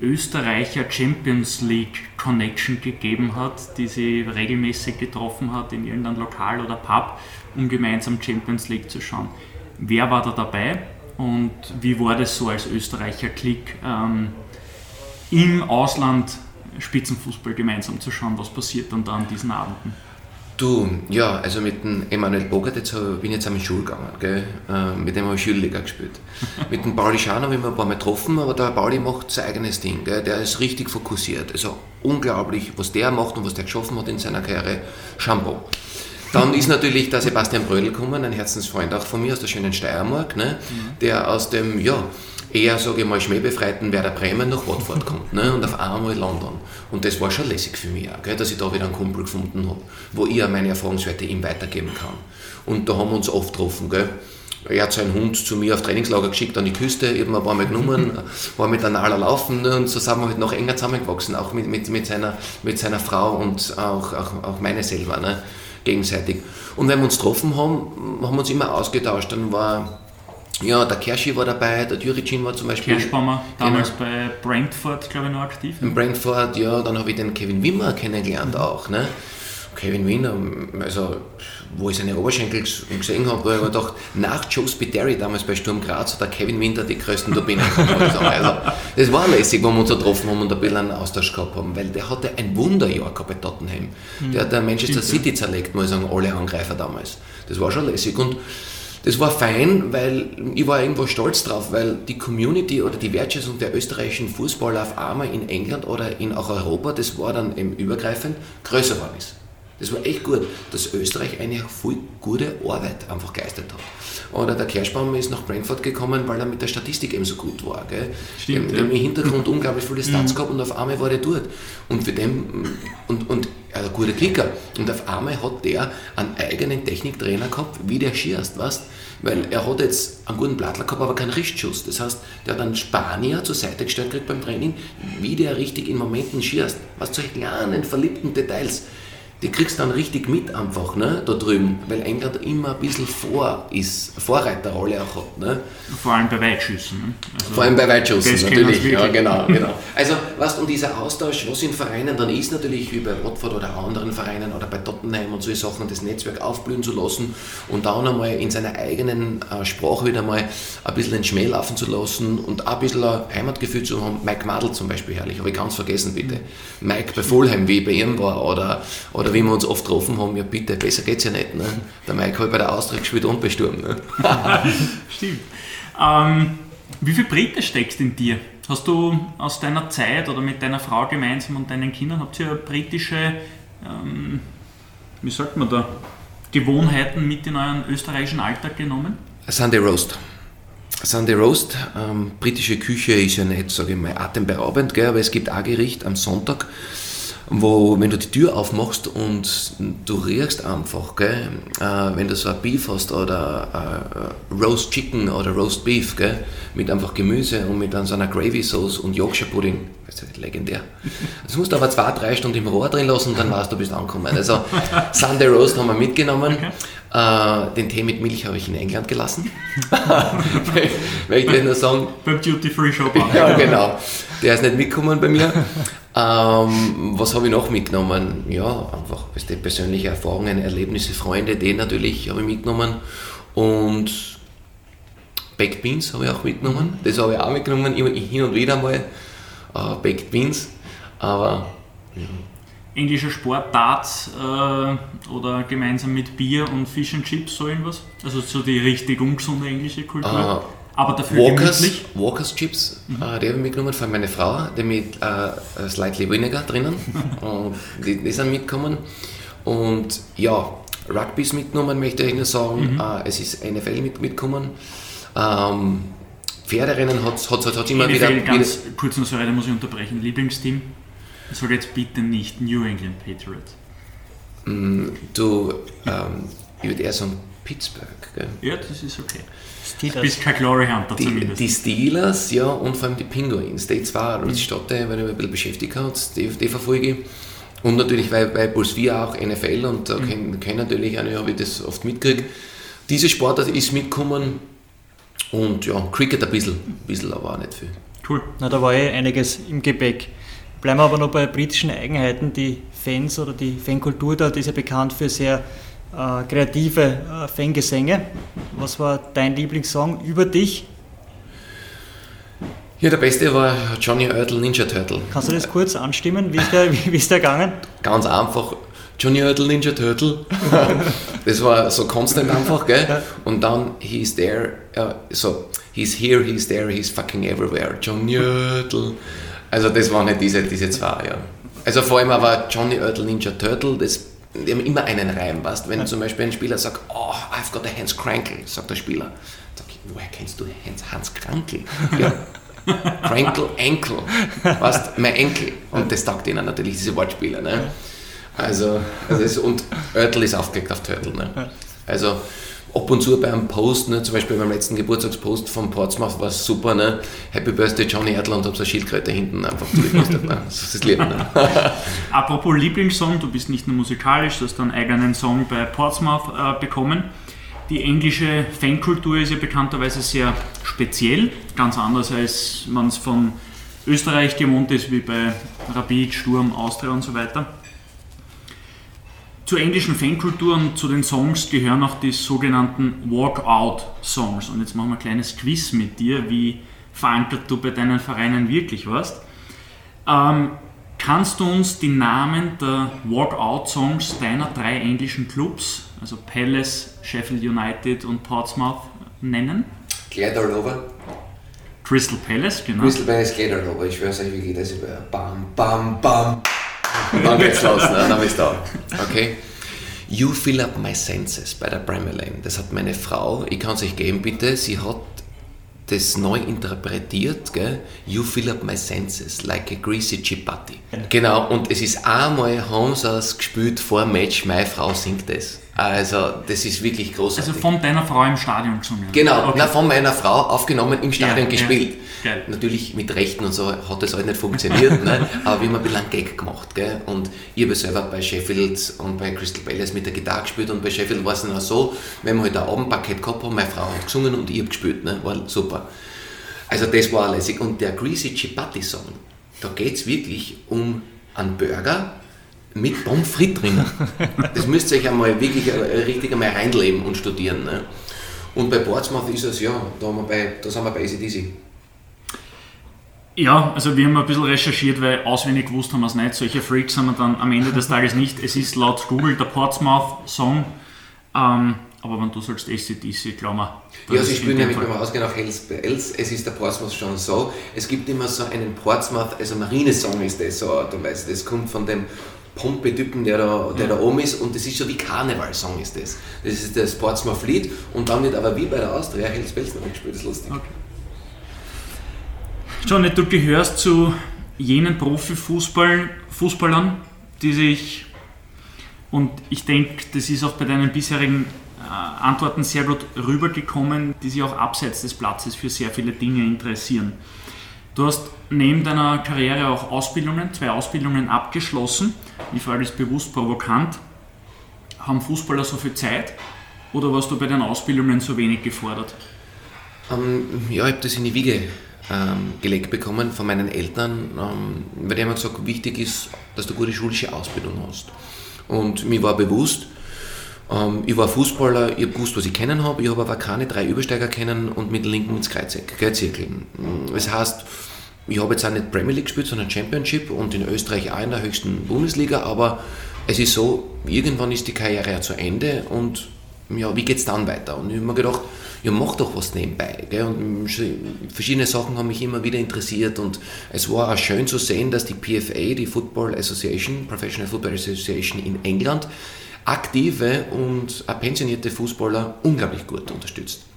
Österreicher Champions League Connection gegeben hat, die sie regelmäßig getroffen hat in irgendeinem Lokal oder Pub, um gemeinsam Champions League zu schauen. Wer war da dabei und wie war das so als Österreicher Klick ähm, im Ausland Spitzenfußball gemeinsam zu schauen? Was passiert dann da an diesen Abenden? Du, ja, also mit dem Emanuel Bogart jetzt bin ich jetzt einmal in Schule gegangen, gell? Äh, mit dem habe ich Schulliga gespielt. mit dem Pauli Schan habe ich mir ein paar Mal getroffen, aber der Pauli macht sein eigenes Ding, gell? der ist richtig fokussiert. Also unglaublich, was der macht und was der geschaffen hat in seiner Karriere. Shampoo. Dann ist natürlich der Sebastian Brödel gekommen, ein Herzensfreund auch von mir aus der schönen Steiermark, ne? Mhm. der aus dem, ja, eher, sage ich mal, schmähbefreiten Werder Bremen nach Watford kommt ne? und auf einmal London. Und das war schon lässig für mich auch, gell? dass ich da wieder einen Kumpel gefunden habe, wo ich meine Erfahrungswerte ihm weitergeben kann. Und da haben wir uns oft getroffen. Gell? Er hat seinen Hund zu mir auf Trainingslager geschickt an die Küste, habe ein paar Mal genommen, war mit der Nala laufen ne? und so sind wir halt noch enger zusammengewachsen, auch mit, mit, mit, seiner, mit seiner Frau und auch, auch, auch meine selber, ne? gegenseitig. Und wenn wir uns getroffen haben, haben wir uns immer ausgetauscht. Dann war ja, der Kerschi war dabei, der Düricin war zum Beispiel. Kerschbaumer, damals genau. bei Brentford, glaube ich, noch aktiv. In Brentford, ja, dann habe ich den Kevin Wimmer kennengelernt mhm. auch. Ne? Kevin Wimmer, also wo ich seine Oberschenkel gesehen habe, habe ich mir gedacht, nach Joe Spiteri damals bei Sturm Graz hat der Kevin Winter die größten Turbinen also, Das war lässig, wo wir uns getroffen haben und ein bisschen einen Austausch gehabt haben, weil der hatte ein Wunderjahr gehabt bei Tottenham. Mhm. Der hat der Manchester City zerlegt, muss ich sagen, alle Angreifer damals. Das war schon lässig. Und das war fein, weil ich war irgendwo stolz drauf, weil die Community oder die Wertschätzung der österreichischen Fußballer auf einmal in England oder in auch Europa, das war dann eben übergreifend, größer geworden ist. Das war echt gut, dass Österreich eine voll gute Arbeit einfach geleistet hat. Oder der Kerschbaum ist nach Brentford gekommen, weil er mit der Statistik eben so gut war. Gell? Stimmt, der, ja. im Hintergrund unglaublich viele Stats gehabt und auf einmal war der dort. Und für den, und, und ein guter Kicker. Und auf einmal hat der einen eigenen Techniktrainer gehabt, wie der schießt, weißt Weil er hat jetzt einen guten Blattler gehabt, aber keinen Richtschuss. Das heißt, der hat einen Spanier zur Seite gestellt gekriegt beim Training, wie der richtig in Momenten schießt. Was solche kleinen, verliebten Details die kriegst du dann richtig mit einfach, ne, da drüben, weil England immer ein bisschen vor ist, Vorreiterrolle auch hat, ne. Vor allem bei Weitschüssen. Ne? Also Vor allem bei Weitschüssen natürlich, ja genau, genau. Also, weißt und dieser Austausch, was in Vereinen dann ist, natürlich wie bei Watford oder anderen Vereinen oder bei Tottenham und solche Sachen, das Netzwerk aufblühen zu lassen und dann einmal in seiner eigenen äh, Sprache wieder mal ein bisschen den Schmäh laufen zu lassen und auch ein bisschen ein Heimatgefühl zu haben. Mike Madl zum Beispiel, herrlich, habe ich ganz vergessen, bitte. Mike bei Fulham, wie ich bei ihm war oder, oder wie wir uns oft getroffen haben, ja bitte, besser geht's ja nicht. Ne? Der Mike hat bei der Austria gespielt und bei Sturm. Ne? Stimmt. Ähm, wie viel Brite steckst in dir? Hast du aus deiner Zeit oder mit deiner Frau gemeinsam und deinen Kindern, habt ihr britische, ähm, wie sagt man da, Gewohnheiten mit in euren österreichischen Alltag genommen? Sunday Roast. Sunday Roast, ähm, britische Küche ist ja nicht, sage ich mal, atemberaubend, gell, aber es gibt ein Gericht am Sonntag, wo, wenn du die Tür aufmachst und du riechst einfach, gell, äh, wenn du so ein Beef hast oder äh, Roast Chicken oder Roast Beef, gell, mit einfach Gemüse und mit dann so einer Gravy Sauce und Yorkshire Pudding, das ist legendär. Das musst du aber zwei, drei Stunden im Rohr drin lassen und dann weißt du, du bist angekommen. Also Sunday Roast haben wir mitgenommen. Äh, den Tee mit Milch habe ich in England gelassen. weil ich nur sagen, Beim Duty Free Shop ja, genau. Der ist nicht mitgekommen bei mir. Ähm, was habe ich noch mitgenommen? Ja, einfach weißt du, persönliche Erfahrungen, Erlebnisse, Freunde, die natürlich habe ich mitgenommen. Und Baked Beans habe ich auch mitgenommen. Das habe ich auch mitgenommen, immer hin und wieder mal. Äh, Baked Beans. Aber Englischer Sport, Darts äh, oder gemeinsam mit Bier und Fish and Chips, so irgendwas? Also so die richtig ungesunde englische Kultur. Aber dafür Walkers, gemütlich. Walkers Chips, äh, die habe ich mitgenommen von meiner Frau, die mit äh, Slightly Vinegar drinnen. und die, die sind mitgekommen. Und ja, Rugby ist mitgenommen, möchte ich nur sagen. Äh, es ist NFL mit, mitgekommen. Ähm, Pferderennen hat es immer wieder, NFL, wieder. ganz kurz noch, sorry, da muss ich unterbrechen. Lieblingsteam? Ich sage jetzt bitte nicht New England Patriots. Du, ähm, ich würde eher sagen Pittsburgh. Gell? Ja, das ist okay. Du Steelers. bist kein Glory Hunter Die, zumindest. die Steelers, ja, und vor allem die Penguins. Die zwei Stotte, weil ich mich ein bisschen beschäftigt habe, die, die verfolge ich. Und natürlich, weil bei Puls 4 auch NFL und da kenne kenn natürlich auch, wie ich das oft mitkriege. Diese Sportart ist mitgekommen und ja, Cricket ein bisschen, ein bisschen aber auch nicht viel. cool. Na, da war eh einiges im Gepäck. Bleiben wir aber noch bei britischen Eigenheiten. Die Fans oder die Fankultur dort ist ja bekannt für sehr äh, kreative äh, Fangesänge. Was war dein Lieblingssong über dich? Ja, der beste war Johnny Oertel Ninja Turtle. Kannst du das kurz anstimmen? Wie ist der, wie, wie ist der gegangen? Ganz einfach. Johnny Oertel Ninja Turtle. das war so konstant einfach, gell? Und dann he's there, äh, so he's here, he's there, he's fucking everywhere. Johnny Oertel. Also das waren nicht diese, diese zwei, ja. Also vor allem aber Johnny Oertel Ninja Turtle, das, die haben immer einen Reim, weißt Wenn zum Beispiel ein Spieler sagt, oh, I've got a Hans Krankel, sagt der Spieler. Sag ich, woher kennst du Hans, Hans Krankel? Ja. Krankel, Enkel, weißt mein Enkel. Und das taugt ihnen natürlich, diese Wortspiele. Ne? Also, also es, und Oertel ist aufgelegt auf Turtle. Ne? Also ab und zu beim Post, ne, zum Beispiel beim letzten Geburtstagspost von Portsmouth war es super, ne? Happy Birthday Johnny Oertel und hab so eine Schildkröte hinten einfach zugepostet. ne? Das ist das Leben. Ne? Apropos Lieblingssong, du bist nicht nur musikalisch, du hast einen eigenen Song bei Portsmouth äh, bekommen. Die englische Fankultur ist ja bekannterweise sehr speziell, ganz anders als man es von Österreich gewohnt ist, wie bei Rapid, Sturm, Austria und so weiter. Zur englischen Fankultur und zu den Songs gehören auch die sogenannten Walkout-Songs. Und jetzt machen wir ein kleines Quiz mit dir, wie verankert du bei deinen Vereinen wirklich warst. Ähm, Kannst du uns die Namen der Walkout-Songs deiner drei englischen Clubs, also Palace, Sheffield United und Portsmouth, nennen? Glad all over. Crystal Palace, genau. Crystal Palace Glad all over. Ich schwör's euch wirklich, das ist bam, bam, bam. Dann geht's los, ne? dann bist du da. Okay. You Fill Up My Senses bei der Lane. Das hat meine Frau, ich kann es euch geben bitte, sie hat das neu interpretiert, gell? You fill up my senses like a greasy chipati. Genau, und es ist einmal, haben sie es gespielt vor dem Match, meine Frau singt das. Also, das ist wirklich großartig. Also von deiner Frau im Stadion gesungen? Genau, okay. na, von meiner Frau aufgenommen im Stadion Ja, gespielt. ja. Natürlich mit Rechten und so hat das halt nicht funktioniert, ne? aber wir haben ein bisschen einen Gag gemacht. Gell? Und ich habe selber bei Sheffield und bei Crystal Palace mit der Gitarre gespielt und bei Sheffield war es dann auch so, wenn wir halt ein Abendpaket gehabt haben, meine Frau hat gesungen und ich habe gespielt. Ne? War super. Also das war lässig. Und der Greasy Chipati Song, da geht es wirklich um einen Burger mit Pommes frites drin. Das müsst ihr euch einmal wirklich äh, richtig einmal reinleben und studieren. Ne? Und bei Portsmouth ist es, ja, da, haben wir bei, da sind wir bei ACDC. Ja, also wir haben ein bisschen recherchiert, weil auswendig gewusst haben wir es nicht. Solche Freaks haben wir dann am Ende des Tages nicht. Es ist laut Google der Portsmouth-Song, ähm, aber wenn du sagst ACDC, glauben wir. Ja, sie in dem nämlich Fall- beim Ausgehen auch Hells Bells. Es ist der Portsmouth schon so. Es gibt immer so einen Portsmouth, also Marinesong ist das so Art und Weise. Das kommt von dem Pompe-Typen, der da, der da oben ist und das ist so wie Karnevalsong ist das. Das ist das Portsmouth-Lied und dann wird aber wie bei der Austria Hells Bells noch gespielt. Das ist lustig. Johnny, du gehörst zu jenen Profifußballern, die sich, und ich denke, das ist auch bei deinen bisherigen äh, Antworten sehr gut rübergekommen, die sich auch abseits des Platzes für sehr viele Dinge interessieren. Du hast neben deiner Karriere auch Ausbildungen, zwei Ausbildungen abgeschlossen. Ich frage das bewusst provokant. Haben Fußballer so viel Zeit oder warst du bei den Ausbildungen so wenig gefordert? Ähm, ja, ich habe das in die Wiege ähm, gelegt bekommen von meinen Eltern, ähm, weil die haben gesagt, wichtig ist, dass du gute schulische Ausbildung hast. Und mir war bewusst, ähm, ich war Fußballer, ich habe gewusst, was ich kennen habe, ich habe aber keine drei Übersteiger kennen und mit linken ins Kreuzirkeln. Das heißt, ich habe jetzt auch nicht Premier League gespielt, sondern Championship und in Österreich auch in der höchsten Bundesliga, aber es ist so, irgendwann ist die Karriere ja zu Ende und ja, wie geht es dann weiter? Und ich habe mir gedacht, ja, mach doch was nebenbei. Gell? Und verschiedene Sachen haben mich immer wieder interessiert und es war auch schön zu sehen, dass die PFA, die Football Association, Professional Football Association in England, aktive und pensionierte Fußballer unglaublich gut unterstützt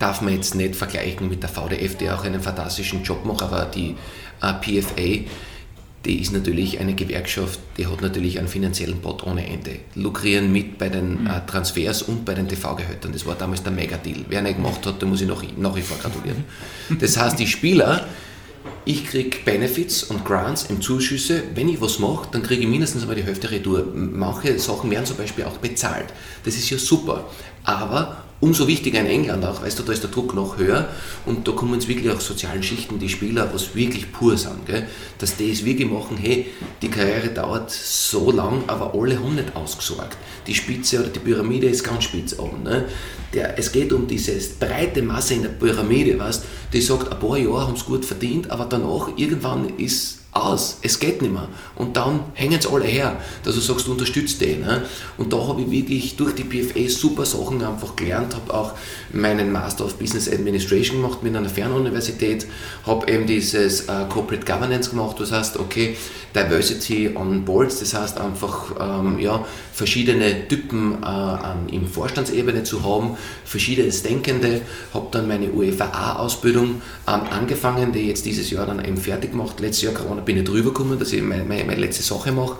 darf man jetzt nicht vergleichen mit der VDF, die auch einen fantastischen Job macht, aber die äh, PFA, die ist natürlich eine Gewerkschaft, die hat natürlich einen finanziellen Pot ohne Ende. Lukrieren mit bei den äh, Transfers und bei den TV-Gehältern. Das war damals der Mega-Deal. Wer nicht gemacht hat, da muss ich noch, nach wie vor gratulieren. Das heißt, die Spieler, ich kriege Benefits und Grants im Zuschüsse. Wenn ich was mache, dann kriege ich mindestens einmal die Hälfte retour. Manche Sachen werden zum Beispiel auch bezahlt. Das ist ja super. Aber umso wichtiger in England auch, weißt du, da ist der Druck noch höher und da kommen jetzt wirklich auch sozialen Schichten, die Spieler, was wirklich pur sind, gell? dass die es wirklich machen, hey, die Karriere dauert so lang, aber alle haben nicht ausgesorgt. Die Spitze oder die Pyramide ist ganz spitz oben. Ne? Der, es geht um diese breite Masse in der Pyramide, weißt, die sagt, ein paar Jahre haben es gut verdient, aber danach irgendwann ist aus, es geht nicht mehr. Und dann hängen sie alle her, dass du sagst, du unterstützt den. Ne? Und da habe ich wirklich durch die PFA super Sachen einfach gelernt, habe auch meinen Master of Business Administration gemacht mit einer Fernuniversität, habe eben dieses äh, Corporate Governance gemacht, das heißt, okay, Diversity on Boards, das heißt einfach ähm, ja, verschiedene Typen äh, an, im Vorstandsebene zu haben, verschiedenes Denkende, habe dann meine UEFA-Ausbildung ähm, angefangen, die jetzt dieses Jahr dann eben fertig gemacht. Letztes Jahr Corona bin ich drüber gekommen, dass ich meine, meine, meine letzte Sache mache.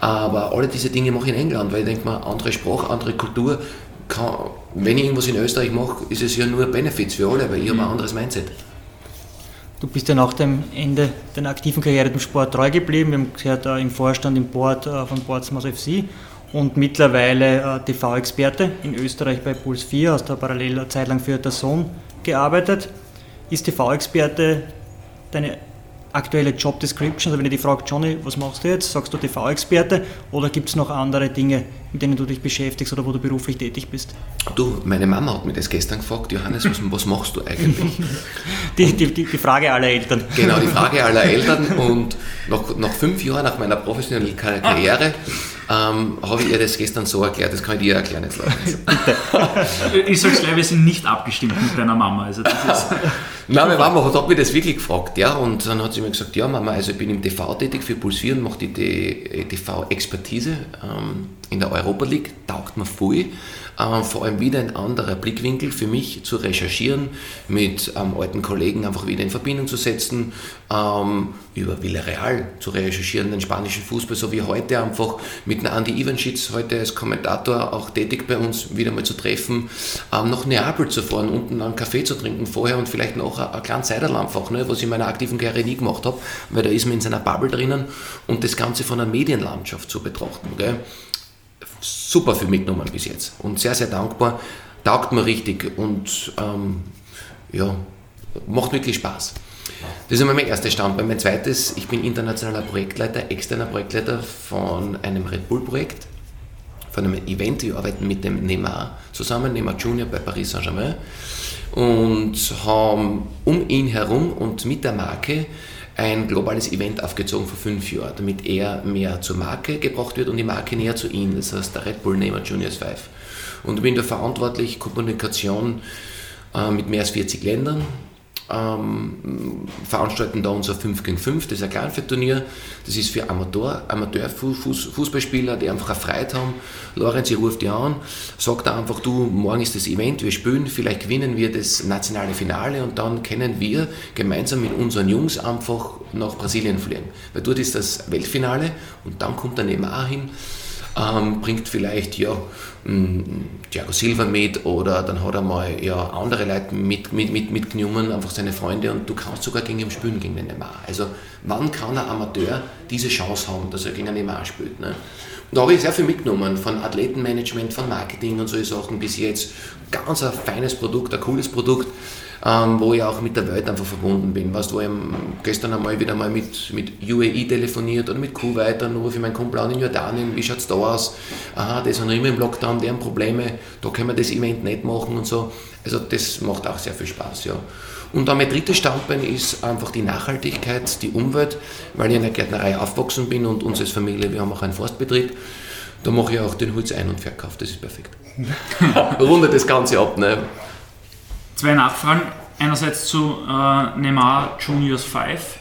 Aber alle diese Dinge mache ich in England, weil ich denke mal, andere Sprache, andere Kultur. Kann, wenn ich irgendwas in Österreich mache, ist es ja nur Benefits für alle, weil ich habe ein anderes Mindset. Du bist ja nach dem Ende deiner aktiven Karriere dem Sport treu geblieben. Wir haben gehört, äh, im Vorstand, im Board äh, von Portsmouth FC und mittlerweile äh, TV-Experte in Österreich bei Puls 4, hast da parallel eine Zeit lang für der Sohn gearbeitet. Ist TV-Experte deine aktuelle Job Description? Also wenn ich dich frage, Johnny, was machst du jetzt? Sagst du TV-Experte oder gibt es noch andere Dinge, mit denen du dich beschäftigst oder wo du beruflich tätig bist? Du, meine Mama hat mir das gestern gefragt, Johannes, was, was machst du eigentlich? die, die, die, die, Frage aller Eltern. Genau, die Frage aller Eltern und nach, nach fünf Jahren nach meiner professionellen Karriere ähm, habe ich ihr das gestern so erklärt, das kann ich dir erklären jetzt, Leute. ich sage gleich, wir sind nicht abgestimmt mit deiner Mama. Also das ist Nein, meine Mama hat, hat mich das wirklich gefragt, ja, und dann hat sie mir gesagt, ja Mama, also ich bin im TV tätig für Puls 4 und mache die TV-Expertise ähm, in der Europa League, taugt mir voll. Ähm, vor allem wieder ein anderer Blickwinkel für mich zu recherchieren, mit ähm, alten Kollegen einfach wieder in Verbindung zu setzen, ähm, über Villarreal zu recherchieren, den spanischen Fußball, so wie heute einfach mit Andy Ivanschitz, heute als Kommentator auch tätig bei uns, wieder mal zu treffen, ähm, nach Neapel zu fahren, unten einen Kaffee zu trinken vorher und vielleicht noch ein, ein kleines Seiderl einfach, ne, was ich in meiner aktiven Karriere nie gemacht habe, weil da ist man in seiner Bubble drinnen und das Ganze von der Medienlandschaft zu betrachten. Gell super viel mitgenommen bis jetzt und sehr, sehr dankbar. Taugt mir richtig und ähm, ja, macht wirklich Spaß. Das ist immer mein erster Standbein. Mein zweites, ich bin internationaler Projektleiter, externer Projektleiter von einem Red Bull-Projekt, von einem Event. Wir arbeiten mit dem Neymar zusammen, Neymar Junior bei Paris Saint-Germain und haben um ihn herum und mit der Marke ein globales Event aufgezogen vor fünf Jahren, damit er mehr zur Marke gebracht wird und die Marke näher zu ihm. Das heißt der Red Bull Nehmer Juniors 5. Und ich bin da verantwortlich, Kommunikation äh, mit mehr als 40 Ländern, ähm, veranstalten da unser 5 gegen 5, das ist ein Kleinfeldturnier, das ist für Amateur, Amateurfußballspieler, die einfach eine Freiheit haben. Lorenz, ich rufe dich an, sagt da einfach, du, morgen ist das Event, wir spielen, vielleicht gewinnen wir das nationale Finale und dann können wir gemeinsam mit unseren Jungs einfach nach Brasilien fliegen. Weil dort ist das Weltfinale und dann kommt der Neymar hin ähm, bringt vielleicht ja, Thiago Silva mit oder dann hat er mal ja, andere Leute mit, mit, mit, mitgenommen, einfach seine Freunde und du kannst sogar gegen ihn spielen, gegen den Neymar. Also wann kann ein Amateur diese Chance haben, dass er gegen einen Neymar spielt? Ne? Und da habe ich sehr viel mitgenommen, von Athletenmanagement, von Marketing und solche Sachen bis jetzt. Ganz ein feines Produkt, ein cooles Produkt ähm, wo ich auch mit der Welt einfach verbunden bin. Weißt, wo ich gestern einmal wieder mal mit, mit UAE telefoniert oder mit Kuwait, dann rufe ich meinen Kumpel an in Jordanien, wie schaut es da aus? Aha, die sind immer im Lockdown, die haben Probleme, da können wir das Event nicht machen und so. Also das macht auch sehr viel Spaß, ja. Und dann mein drittes Standbein ist einfach die Nachhaltigkeit, die Umwelt, weil ich in der Gärtnerei aufgewachsen bin und uns als Familie, wir haben auch einen Forstbetrieb. Da mache ich auch den Holz ein- und Verkauf, das ist perfekt. Rundet das Ganze ab. Ne? Zwei Nachfragen. Einerseits zu äh, Neymar Juniors 5.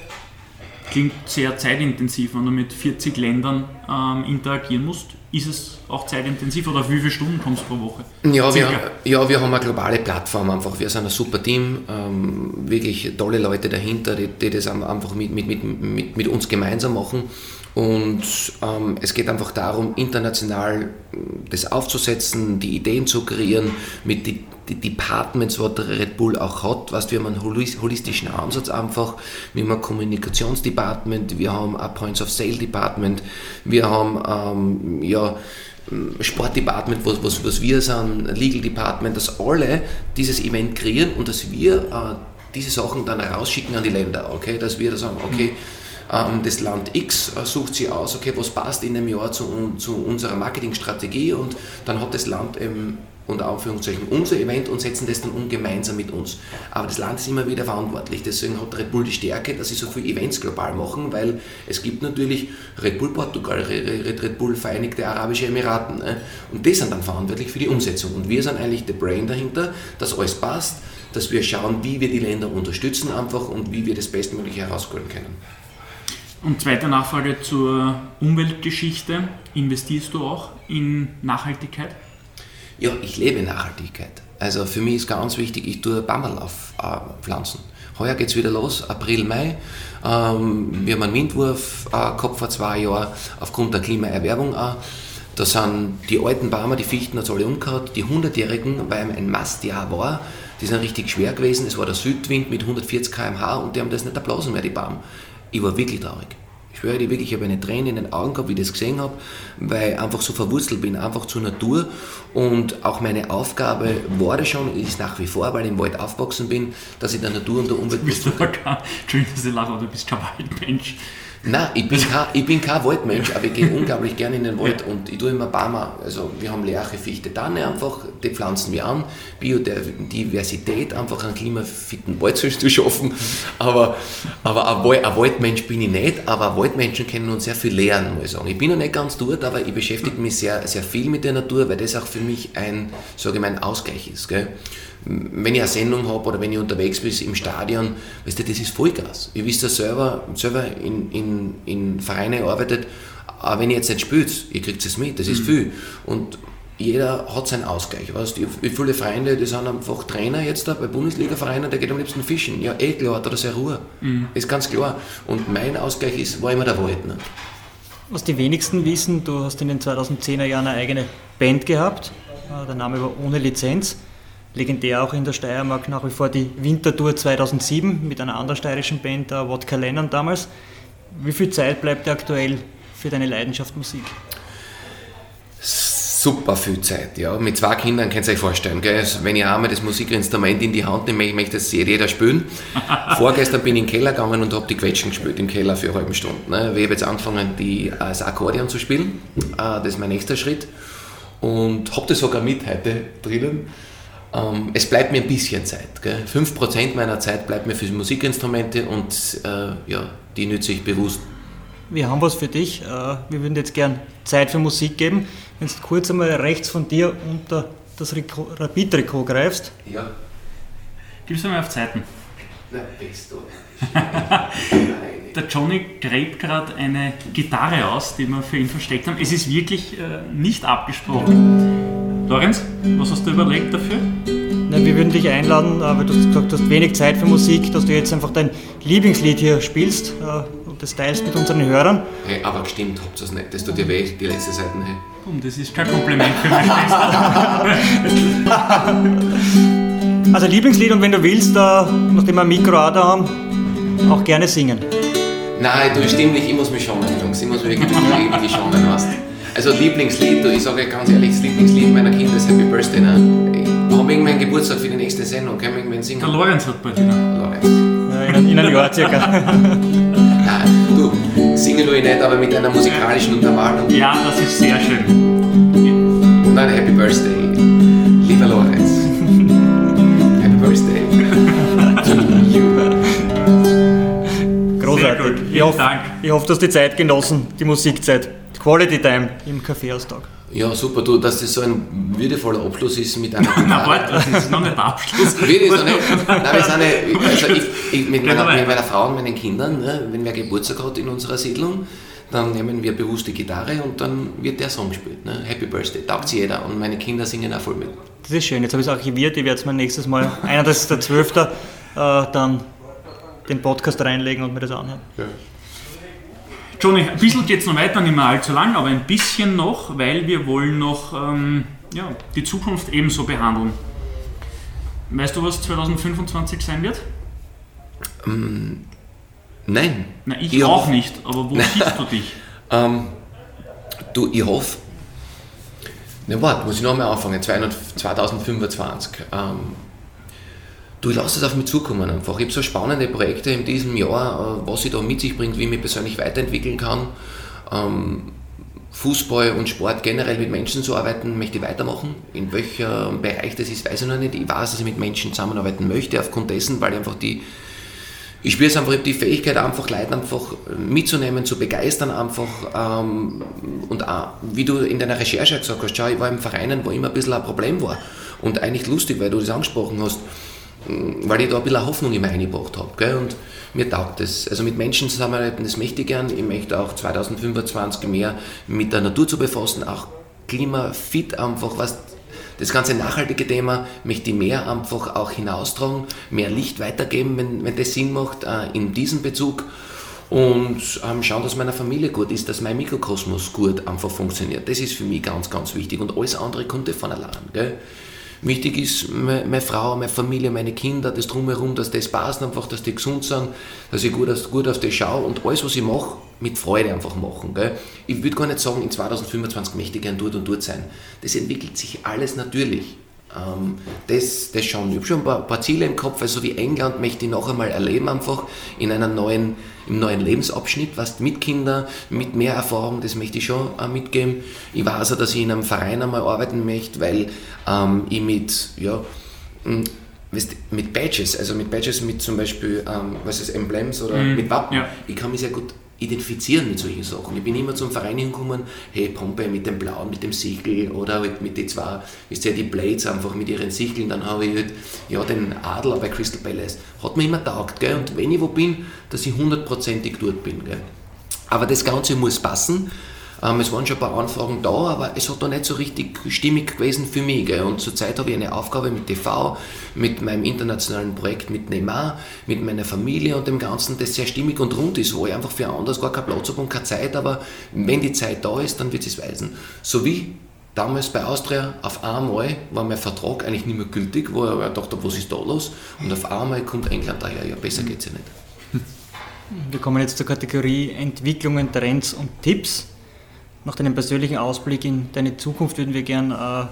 Klingt sehr zeitintensiv, wenn du mit 40 Ländern ähm, interagieren musst. Ist es auch zeitintensiv oder wie viele Stunden kommst du pro Woche? Ja wir, ja, wir haben eine globale Plattform einfach. Wir sind ein super Team, ähm, wirklich tolle Leute dahinter, die, die das einfach mit, mit, mit, mit uns gemeinsam machen. Und ähm, es geht einfach darum, international das aufzusetzen, die Ideen zu kreieren, mit die, die Departments, was der Red Bull auch hat. Weißt, wir haben einen holistischen Ansatz einfach. Wir haben ein Kommunikationsdepartment, wir haben ein Points of Sale Department, wir haben ähm, ja, Sportdepartment, was, was, was wir sind, Legal Department, dass alle dieses Event kreieren und dass wir äh, diese Sachen dann rausschicken an die Länder, okay? Dass wir da sagen, okay, ähm, das Land X äh, sucht sich aus, okay, was passt in dem Jahr zu, zu unserer Marketingstrategie und dann hat das Land eben unter Anführungszeichen unser Event und setzen das dann um gemeinsam mit uns. Aber das Land ist immer wieder verantwortlich. Deswegen hat Red Bull die Stärke, dass sie so viele Events global machen, weil es gibt natürlich Red Bull Portugal, Red, Bull Vereinigte Arabische Emiraten. Ne? Und die sind dann verantwortlich für die Umsetzung. Und wir sind eigentlich der Brain dahinter, dass alles passt, dass wir schauen, wie wir die Länder unterstützen einfach und wie wir das Bestmögliche herausholen können. Und zweite Nachfrage zur Umweltgeschichte. Investierst du auch in Nachhaltigkeit? Ja, ich lebe Nachhaltigkeit. Also für mich ist ganz wichtig, ich tue Bammerl aufpflanzen. Äh, Heuer geht es wieder los, April, Mai. Ähm, wir haben einen Windwurf äh, gehabt vor zwei Jahren, aufgrund der Klimaerwärmung auch. Da sind die alten Bäume, die Fichten, hat alle umgehauen. Die 100-Jährigen, weil ein Mastjahr war, die sind richtig schwer gewesen. Es war der Südwind mit 140 km/h und die haben das nicht erblasen mehr, die Bäume. Ich war wirklich traurig. Ich schwöre dir wirklich, ich habe eine Träne in den Augen gehabt, wie ich das gesehen habe, weil ich einfach so verwurzelt bin, einfach zur Natur. Und auch meine Aufgabe war das schon, ist nach wie vor, weil ich im Wald aufgewachsen bin, dass ich der Natur und der Umwelt... Du bist aber kein, Entschuldigung, dass ich lache, aber du bist kein Waldmensch. Nein, ich bin, kein, ich bin kein Waldmensch, aber ich gehe unglaublich gerne in den Wald und ich tue immer ein paar Mal, also wir haben Lerche, Fichte, Tanne einfach, die pflanzen wir an, Biodiversität, einfach einen klimafitten Wald zu schaffen, aber, aber ein, Waldmensch bin ich nicht, aber Waldmenschen können uns sehr viel lernen, muss ich sagen. Ich bin noch nicht ganz dort, aber ich beschäftige mich sehr, sehr viel mit der Natur, weil das auch für mich ein, sage ich mal, ein Ausgleich ist. Gell? Wenn ich eine Sendung habe oder wenn ich unterwegs bin im Stadion, weißt du, das ist Vollgas. Ihr wisst ja selber, selber in, in, in Vereinen arbeitet, aber wenn ihr jetzt nicht spielt, ihr kriegt es mit, das ist mhm. viel. Und jeder hat seinen Ausgleich. Weißt, ich habe viele Freunde, die sind einfach Trainer jetzt da bei Bundesliga-Vereinen, der geht am liebsten fischen. Ja, eh klar, hat er sehr Ruhe. Mhm. Ist ganz klar. Und mein Ausgleich ist, war immer der Wald. Ne? Was die wenigsten wissen, du hast in den 2010er Jahren eine eigene Band gehabt. Äh, der Name war ohne Lizenz legendär auch in der Steiermark nach wie vor die Wintertour 2007 mit einer anderen steirischen Band, der Wodka Lennon damals. Wie viel Zeit bleibt dir aktuell für deine Leidenschaft Musik? Super viel Zeit, ja. Mit zwei Kindern könnt ihr euch vorstellen, gell? Also, wenn ich einmal das Musikinstrument in die Hand nehme, ich möchte das jeder spielen. Vorgestern bin ich in den Keller gegangen und habe die Quetschen gespielt im Keller für eine halbe Stunde. Ne? Ich habe jetzt angefangen, die, das Akkordeon zu spielen. Äh, das ist mein nächster Schritt. Und habe das sogar mit heute drinnen ähm, es bleibt mir ein bisschen Zeit. Gell? 5% meiner Zeit bleibt mir für Musikinstrumente und äh, ja, die nütze ich bewusst. Wir haben was für dich. Äh, wir würden jetzt gern Zeit für Musik geben. Wenn du kurz einmal rechts von dir unter das Rapid-Trikot greifst. Ja. Gib es einmal auf Zeiten. Na, bist du. Der Johnny gräbt gerade eine Gitarre aus, die wir für ihn versteckt haben. Es ist wirklich äh, nicht abgesprochen. Lorenz, was hast du überlegt dafür? Nein, wir würden dich einladen, weil du hast gesagt, du hast wenig Zeit für Musik, dass du jetzt einfach dein Lieblingslied hier spielst äh, und das teilst mit unseren Hörern. Hey, aber stimmt, habt ihr es nicht, das tut dir weh, die letzte Seite. Hey. Komm, das ist kein Kompliment für meine Schwester. also Lieblingslied und wenn du willst, nachdem wir ein Mikro auch da haben, auch gerne singen. Nein, du stimmt nicht, ich muss mich schonen, Jungs, ich muss mich wirklich, wirklich schonen, weißt also Lieblingslied, ich sage ganz ehrlich, das Lieblingslied meiner Kinder ist Happy Birthday. Ne? Ich habe irgendwann Geburtstag für die nächste Sendung, können wir irgendwann singen? Der Lorenz hat bald wieder. Lorenz. Ja, in, in einem Jahr circa. Nein, du, singen tue ich nicht, aber mit einer musikalischen Untermalung. Ja, das ist sehr schön. Nein, Happy Birthday, Großartig. Ich hoffe, ich hoffe, du hast die Zeit genossen, die Musikzeit. Quality Time im Kaffeeaustag. Ja, super, du, dass das so ein würdevoller Abschluss ist mit einer Na, warte, das ist noch nicht der Abschluss. Würde ich so nicht. Nein, wir sind eine, also ich, ich, mit, meiner, mit, meiner, Frau und meinen Kindern, ne, wenn wer Geburtstag hat in unserer Siedlung, dann nehmen wir bewusst die Gitarre und dann wird der Song gespielt. Ne? Happy Birthday, taugt sich jeder und meine Kinder singen auch voll mit. Das ist schön, jetzt habe ich es archiviert, ich werde es mir nächstes Mal, einer das ist der 12. Äh, dann den Podcast reinlegen und mir das anhören. Ja. Johnny, ein bisschen geht es noch weiter, nicht mehr allzu lang, aber ein bisschen noch, weil wir wollen noch ähm, ja, die Zukunft ebenso behandeln. Weißt du, was 2025 sein wird? Ähm, nein. Na, ich, ich auch nicht, aber wo siehst du dich? ähm, du, ich hoffe, na warte, muss ich nochmal anfangen, 2025. Ähm, Du, lass es auf mich zukommen einfach. Ich habe so spannende Projekte in diesem Jahr, äh, was sie da mit sich bringt, wie ich mich persönlich weiterentwickeln kann. Ähm, Fußball und Sport generell mit Menschen zu arbeiten, möchte ich weitermachen. In welchem Bereich das ist, weiß ich noch nicht. Ich weiß, dass ich mit Menschen zusammenarbeiten möchte, aufgrund dessen, weil ich einfach die, ich spüre es einfach, ich die Fähigkeit, einfach Leute einfach mitzunehmen, zu begeistern einfach. Ähm, und auch, wie du in deiner Recherche gesagt hast, schau, ich war im Vereinen, wo immer ein bisschen ein Problem war. Und eigentlich lustig, weil du das angesprochen hast weil ich da ein bisschen Hoffnung immer eingebracht habe. Und mir taugt das. Also mit Menschen zusammenarbeiten, das möchte ich gern. Ich möchte auch 2025 mehr mit der Natur zu befassen, auch klimafit einfach, was das ganze nachhaltige Thema möchte ich mehr einfach auch hinaustragen, mehr Licht weitergeben, wenn, wenn das Sinn macht, äh, in diesem Bezug. Und ähm, schauen, dass meiner Familie gut ist, dass mein Mikrokosmos gut einfach funktioniert. Das ist für mich ganz, ganz wichtig. Und alles andere kommt von allein. Gell? Wichtig ist meine Frau, meine Familie, meine Kinder, das Drumherum, dass das passt einfach, dass die gesund sind, dass ich gut, gut auf die schaue und alles, was ich mache, mit Freude einfach machen. Gell? Ich würde gar nicht sagen, in 2025 möchte ich gern dort und dort sein. Das entwickelt sich alles natürlich. Ähm, das, das schon. Ich habe schon ein paar, paar, Ziele im Kopf, also wie England möchte ich noch einmal erleben, einfach in einem neuen, im neuen Lebensabschnitt, was mit Kindern, mit mehr Erfahrung, das möchte ich schon äh, mitgeben. Ich weiß auch, dass ich in einem Verein einmal arbeiten möchte, weil ähm, ich mit, ja, mit Badges, also mit Badges mit zum Beispiel, ähm, was ist Emblems oder mm, mit Wappen, ja. ich kann mich sehr gut identifizieren mit solchen Sachen. Ich bin immer zum Verein hingekommen, hey Pompe mit dem Blauen, mit dem Siegel oder mit, mit den zwei, wisst ihr, die Blades einfach mit ihren Siegeln, dann habe ich halt, ja, den Adler bei Crystal Palace. Hat mir immer taugt, gell? und wenn ich wo bin, dass ich hundertprozentig dort bin. Gell? Aber das Ganze muss passen ähm, es waren schon ein paar Anfragen da, aber es hat da nicht so richtig stimmig gewesen für mich. Gell? Und zurzeit habe ich eine Aufgabe mit TV, mit meinem internationalen Projekt mit Neymar, mit meiner Familie und dem Ganzen, das sehr stimmig und rund ist, wo ich einfach für anderes gar keinen Platz habe und keine Zeit, aber wenn die Zeit da ist, dann wird es weisen. So wie damals bei Austria, auf einmal war mein Vertrag eigentlich nicht mehr gültig, wo ich dachte, was ist da los? Und auf einmal kommt England daher, ja, besser geht es ja nicht. Wir kommen jetzt zur Kategorie Entwicklungen, Trends und Tipps. Nach deinem persönlichen Ausblick in deine Zukunft würden wir gerne einen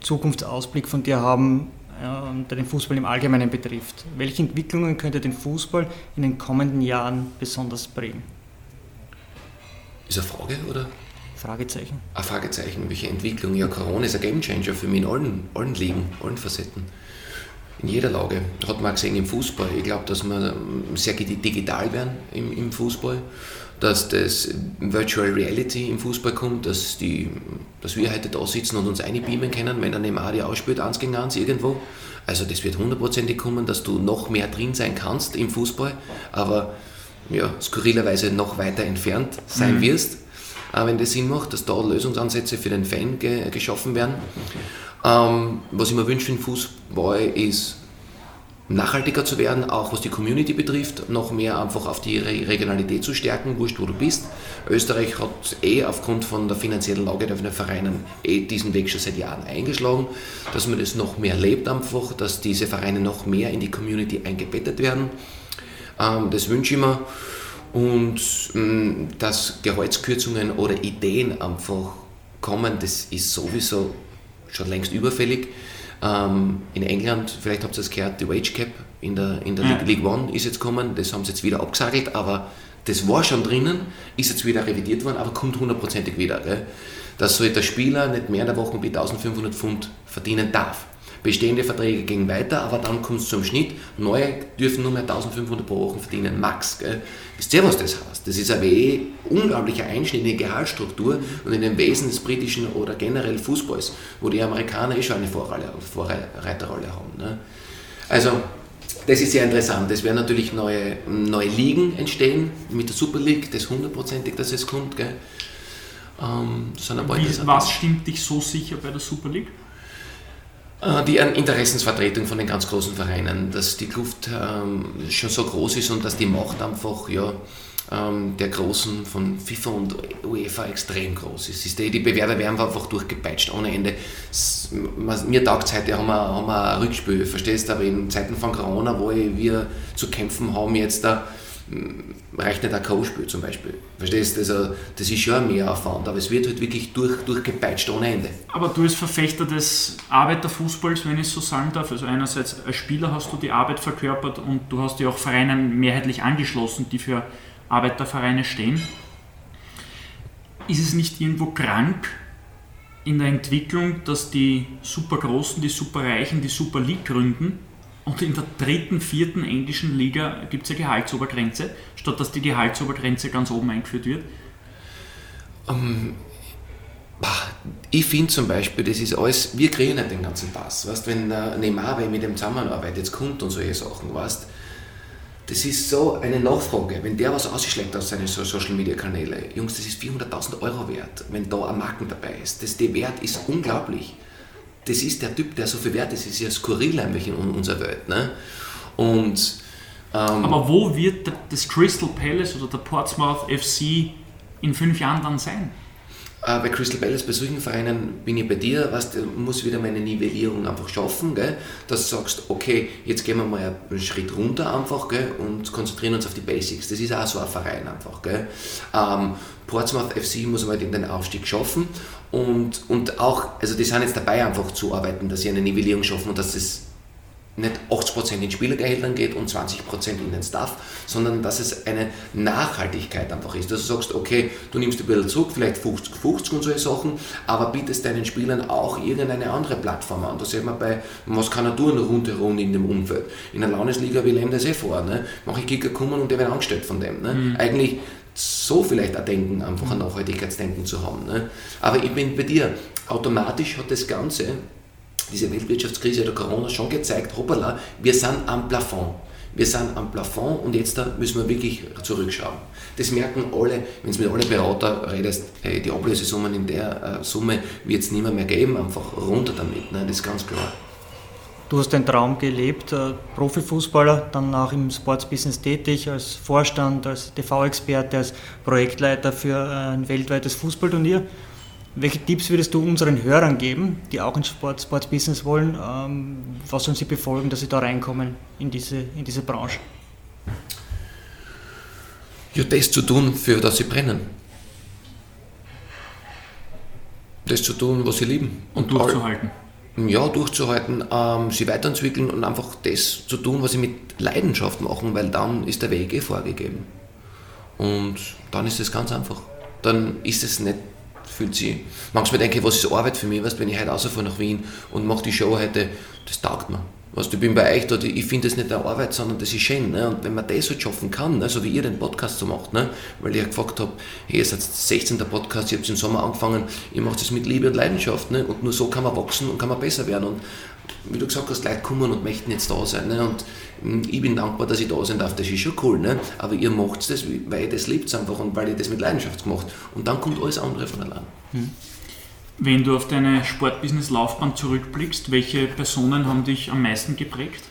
Zukunftsausblick von dir haben, äh, der den Fußball im Allgemeinen betrifft. Welche Entwicklungen könnte den Fußball in den kommenden Jahren besonders prägen? Ist eine Frage oder? Fragezeichen. Ein Fragezeichen. Welche Entwicklung? Ja, Corona ist ein Gamechanger für mich in allen, allen Ligen, allen Facetten. In jeder Lage. Hat man gesehen im Fußball. Ich glaube, dass wir sehr digital werden im, im Fußball dass das Virtual Reality im Fußball kommt, dass, die, dass wir heute da sitzen und uns einbeamen können, wenn der Neymar die ausspielt, eins gegen eins irgendwo. Also das wird hundertprozentig kommen, dass du noch mehr drin sein kannst im Fußball, aber ja, skurrilerweise noch weiter entfernt sein mhm. wirst, äh, wenn das Sinn macht, dass da Lösungsansätze für den Fan ge geschaffen werden. Ähm, was ich mir wünsche für den Fußball ist nachhaltiger zu werden, auch was die Community betrifft, noch mehr einfach auf die Regionalität zu stärken, wurscht wo du bist. Österreich hat eh aufgrund von der finanziellen Lage der Vereine eh diesen Weg schon seit Jahren eingeschlagen, dass man das noch mehr lebt einfach, dass diese Vereine noch mehr in die Community eingebettet werden. Ähm, das wünsche ich mir. Und mm, dass Gehaltskürzungen oder Ideen einfach kommen, das ist sowieso schon längst überfällig. Ähm, in England, vielleicht habt ihr es gehört, die Wage Cap in der, in der ja. League One ist jetzt gekommen, das haben sie jetzt wieder abgesagelt, aber das war schon drinnen, ist jetzt wieder revidiert worden, aber kommt hundertprozentig wieder. Gell? Dass so der Spieler nicht mehr in der Woche wie 1500 Pfund verdienen darf. Bestehende Verträge gehen weiter, aber dann kommt es zum Schnitt. Neue dürfen nur mehr 1500 pro Woche verdienen, max. Gell? Wisst ihr, was das heißt? Das ist ein eh unglaublicher Einschnitt in die Gehaltsstruktur und in den Wesen des britischen oder generell Fußballs, wo die Amerikaner eh schon eine Vorreiterrolle haben. Ne? Also, das ist sehr interessant. Es werden natürlich neue, neue Ligen entstehen mit der Super League, das hundertprozentig, dass es kommt. Gell? Ähm, Wie, was stimmt dich so sicher bei der Super League? Äh, die Interessensvertretung von den ganz großen Vereinen, dass die Kluft ähm, schon so groß ist und dass die Macht einfach ja, ähm, der Großen von FIFA und UEFA extrem groß ist. Die, Bewerber werden einfach durchgepeitscht ohne Ende. Mir taugt es heute, haben wir, haben wir ein Rückspiel, verstehst du, aber in Zeiten von Corona, wo wir zu kämpfen haben, jetzt da reicht nicht ein K.O.-Spiel zum Beispiel. Verstehst du? Also, das ist schon mehr Aufwand, aber es wird halt wirklich durch, durchgepeitscht ohne Ende. Aber du als Verfechter des Arbeiterfußballs, wenn ich so sagen darf, also einerseits als Spieler hast du die Arbeit verkörpert und du hast dich auch Vereinen mehrheitlich angeschlossen, die für Arbeitervereine stehen. Ist es nicht irgendwo krank in der Entwicklung, dass die Supergroßen, die Superreichen die Super League gründen und in der dritten, vierten englischen Liga gibt es eine Gehaltsobergrenze, statt dass die Gehaltsobergrenze ganz oben eingeführt wird? Um, ähm, ich finde zum Beispiel, das ist alles, wir kriegen nicht den ganzen Pass. Weißt, wenn der Neymar mit dem Zusammenarbeit jetzt kommt und solche Sachen, weißt, das ist so eine Nachfrage. Wenn der was ausschlägt aus seinen Social Media Kanäle, Jungs, das ist 400.000 Euro wert, wenn da ein Marken dabei ist. Das, der Wert ist unglaublich das ist der Typ, der so viel wert ist, ist ja skurril eigentlich in unserer Welt. Ne? Und, ähm, Aber wo wird das Crystal Palace oder der Portsmouth FC in fünf Jahren dann sein? äh, bei Crystal Palace, bei solchen Vereinen bin ich bei dir, weißt, muss wieder meine Nivellierung einfach schaffen, gell? dass du sagst, okay, jetzt gehen wir mal einen Schritt runter einfach gell? und konzentrieren uns auf die Basics. Das ist auch so ein Verein einfach. Gell? Ähm, Portsmouth FC muss mal den Aufstieg schaffen und, und auch, also die sind jetzt dabei einfach zu arbeiten, dass sie eine Nivellierung schaffen und dass es nicht 80% in Spielergehältern geht und 20% in den Staff, sondern dass es eine Nachhaltigkeit einfach ist. Dass du sagst, okay, du nimmst ein bisschen zurück, vielleicht 50, 50 und solche Sachen, aber bietest deinen Spielern auch irgendeine andere Plattform an. Da sieht man bei, was kann er tun rundherum in dem Umfeld. In der Landesliga will ihm das eh vor. Ne? Mache ich Kicker kommen und der wird angestellt von dem. Ne? Mhm. Eigentlich so vielleicht ein Denken, einfach ein Nachhaltigkeitsdenken zu haben. Ne? Aber ich bin bei dir, automatisch hat das Ganze diese Weltwirtschaftskrise oder Corona schon gezeigt, hoppala, wir sind am Plafond. Wir sind am Plafond und jetzt müssen wir wirklich zurückschauen. Das merken alle, wenn du mit allen Beratern redest, hey, die Ablösesummen in der äh, Summe wird es nicht mehr, mehr geben, einfach runter damit, ne? das ist ganz klar. Du hast den Traum gelebt, äh, Profifußballer, dann auch im Sportsbusiness tätig, als Vorstand, als TV-Experte, als Projektleiter für äh, ein weltweites Fußballturnier. Welche Tipps würdest du unseren Hörern geben, die auch ins Sport, Sportsbusiness wollen? Ähm, was sollen sie befolgen, dass sie da reinkommen in diese, in diese Branche? Ja, das zu tun, für das sie brennen. Das zu tun, was sie lieben. Und, und durchzuhalten. Ja, durchzuhalten, ähm, sie weiterentwickeln und einfach das zu tun, was sie mit Leidenschaft machen, weil dann ist der Weg eh vorgegeben. Und dann ist es ganz einfach. Dann ist es nicht fühlt sich. Manchmal denke ich, was ist Arbeit für mich, weißt, wenn ich heute rausfahre nach Wien und mache die Show heute, das taugt mir. Weißt, ich bin bei euch da, ich finde das nicht eine Arbeit, sondern das ist schön. Ne? Und wenn man das halt schaffen kann, ne? so wie ihr den Podcast so macht, ne? weil ich ja gefragt habe, hey, ihr seid 16. Podcast, ihr habt im Sommer angefangen, ihr macht das mit Liebe und Leidenschaft ne? und nur so kann man wachsen und kann man besser werden. Und wie du gesagt hast, Leute kommen und möchten jetzt da sein. Ne? Und hm, ich bin dankbar, dass ich da sein darf, das ist schon cool. Ne? Aber ihr macht das, weil ihr das liebt einfach und weil ihr das mit Leidenschaft macht. Und dann kommt alles andere von allein. Hm. Wenn du auf deine Sportbusiness-Laufbahn zurückblickst, welche Personen haben dich am meisten geprägt?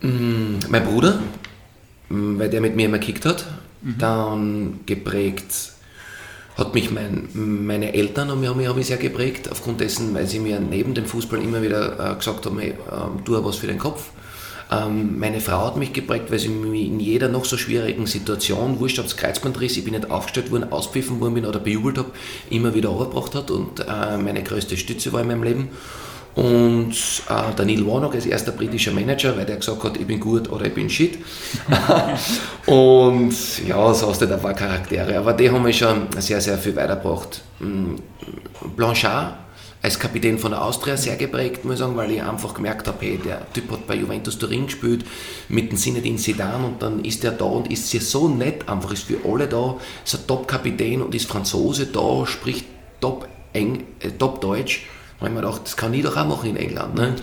Hm, mein Bruder, hm, weil der mit mir immer gekickt hat. Mhm. Dann geprägt hat mich mein, meine Eltern haben mich, haben mich sehr geprägt, aufgrund dessen, weil sie mir neben dem Fußball immer wieder äh, gesagt haben, hey, äh, tu was für den Kopf. Ähm, meine Frau hat mich geprägt, weil sie mich in jeder noch so schwierigen Situation, wurscht ob es Kreuzbandriss, ich bin nicht aufgestellt worden, auspfiffen worden bin oder bejubelt habe, immer wieder overgebracht hat und äh, meine größte Stütze war in meinem Leben. Und äh, Neil Warnock als erster britischer Manager, weil der gesagt hat, ich bin gut oder ich bin shit. und ja, so hast du da ein paar Charaktere. Aber die haben mich schon sehr, sehr viel weitergebracht. Mm, Blanchard als Kapitän von der Austria sehr geprägt, muss ich sagen, weil ich einfach gemerkt habe, hey, der Typ hat bei Juventus Turin gespielt mit dem Sinedin Sedan und dann ist der da und ist sehr so nett, einfach ist für alle da, ist ein Top-Kapitän und ist Franzose da, spricht top, Eng, äh, top Deutsch da habe ich mir gedacht, das kann ich doch auch machen in England. Ne?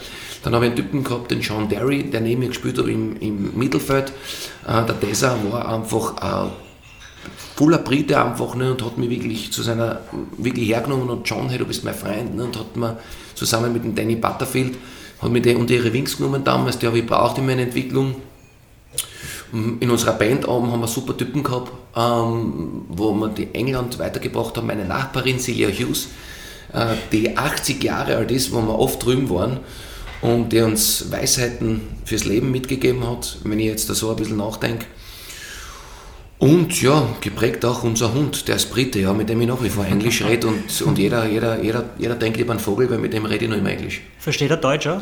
Dann habe ich einen Typen gehabt, den Sean Derry, der neben mir gespielt hat im, im Mittelfeld. Äh, der Tessa war einfach ein voller Brite einfach ne, und hat mich wirklich zu seiner, wirklich hergenommen und John, hey, du bist mein Freund ne, und hat mir zusammen mit dem Danny Butterfield, hat mir unter ihre Wings genommen damals, die habe ich braucht in meiner Entwicklung. In unserer Band haben wir super Typen gehabt, ähm, wo wir die England weitergebracht haben. Meine Nachbarin Celia Hughes, äh, die 80 Jahre alt ist, wo wir oft drüben waren und die uns Weisheiten fürs Leben mitgegeben hat, wenn ich jetzt da so ein bisschen nachdenke. Und ja, geprägt auch unser Hund, der ist Brite, ja, mit dem ich nach wie vor Englisch rede und, und jeder, jeder, jeder, jeder denkt lieber an Vogel, weil mit dem rede ich noch immer Englisch. Versteht er Deutsch auch?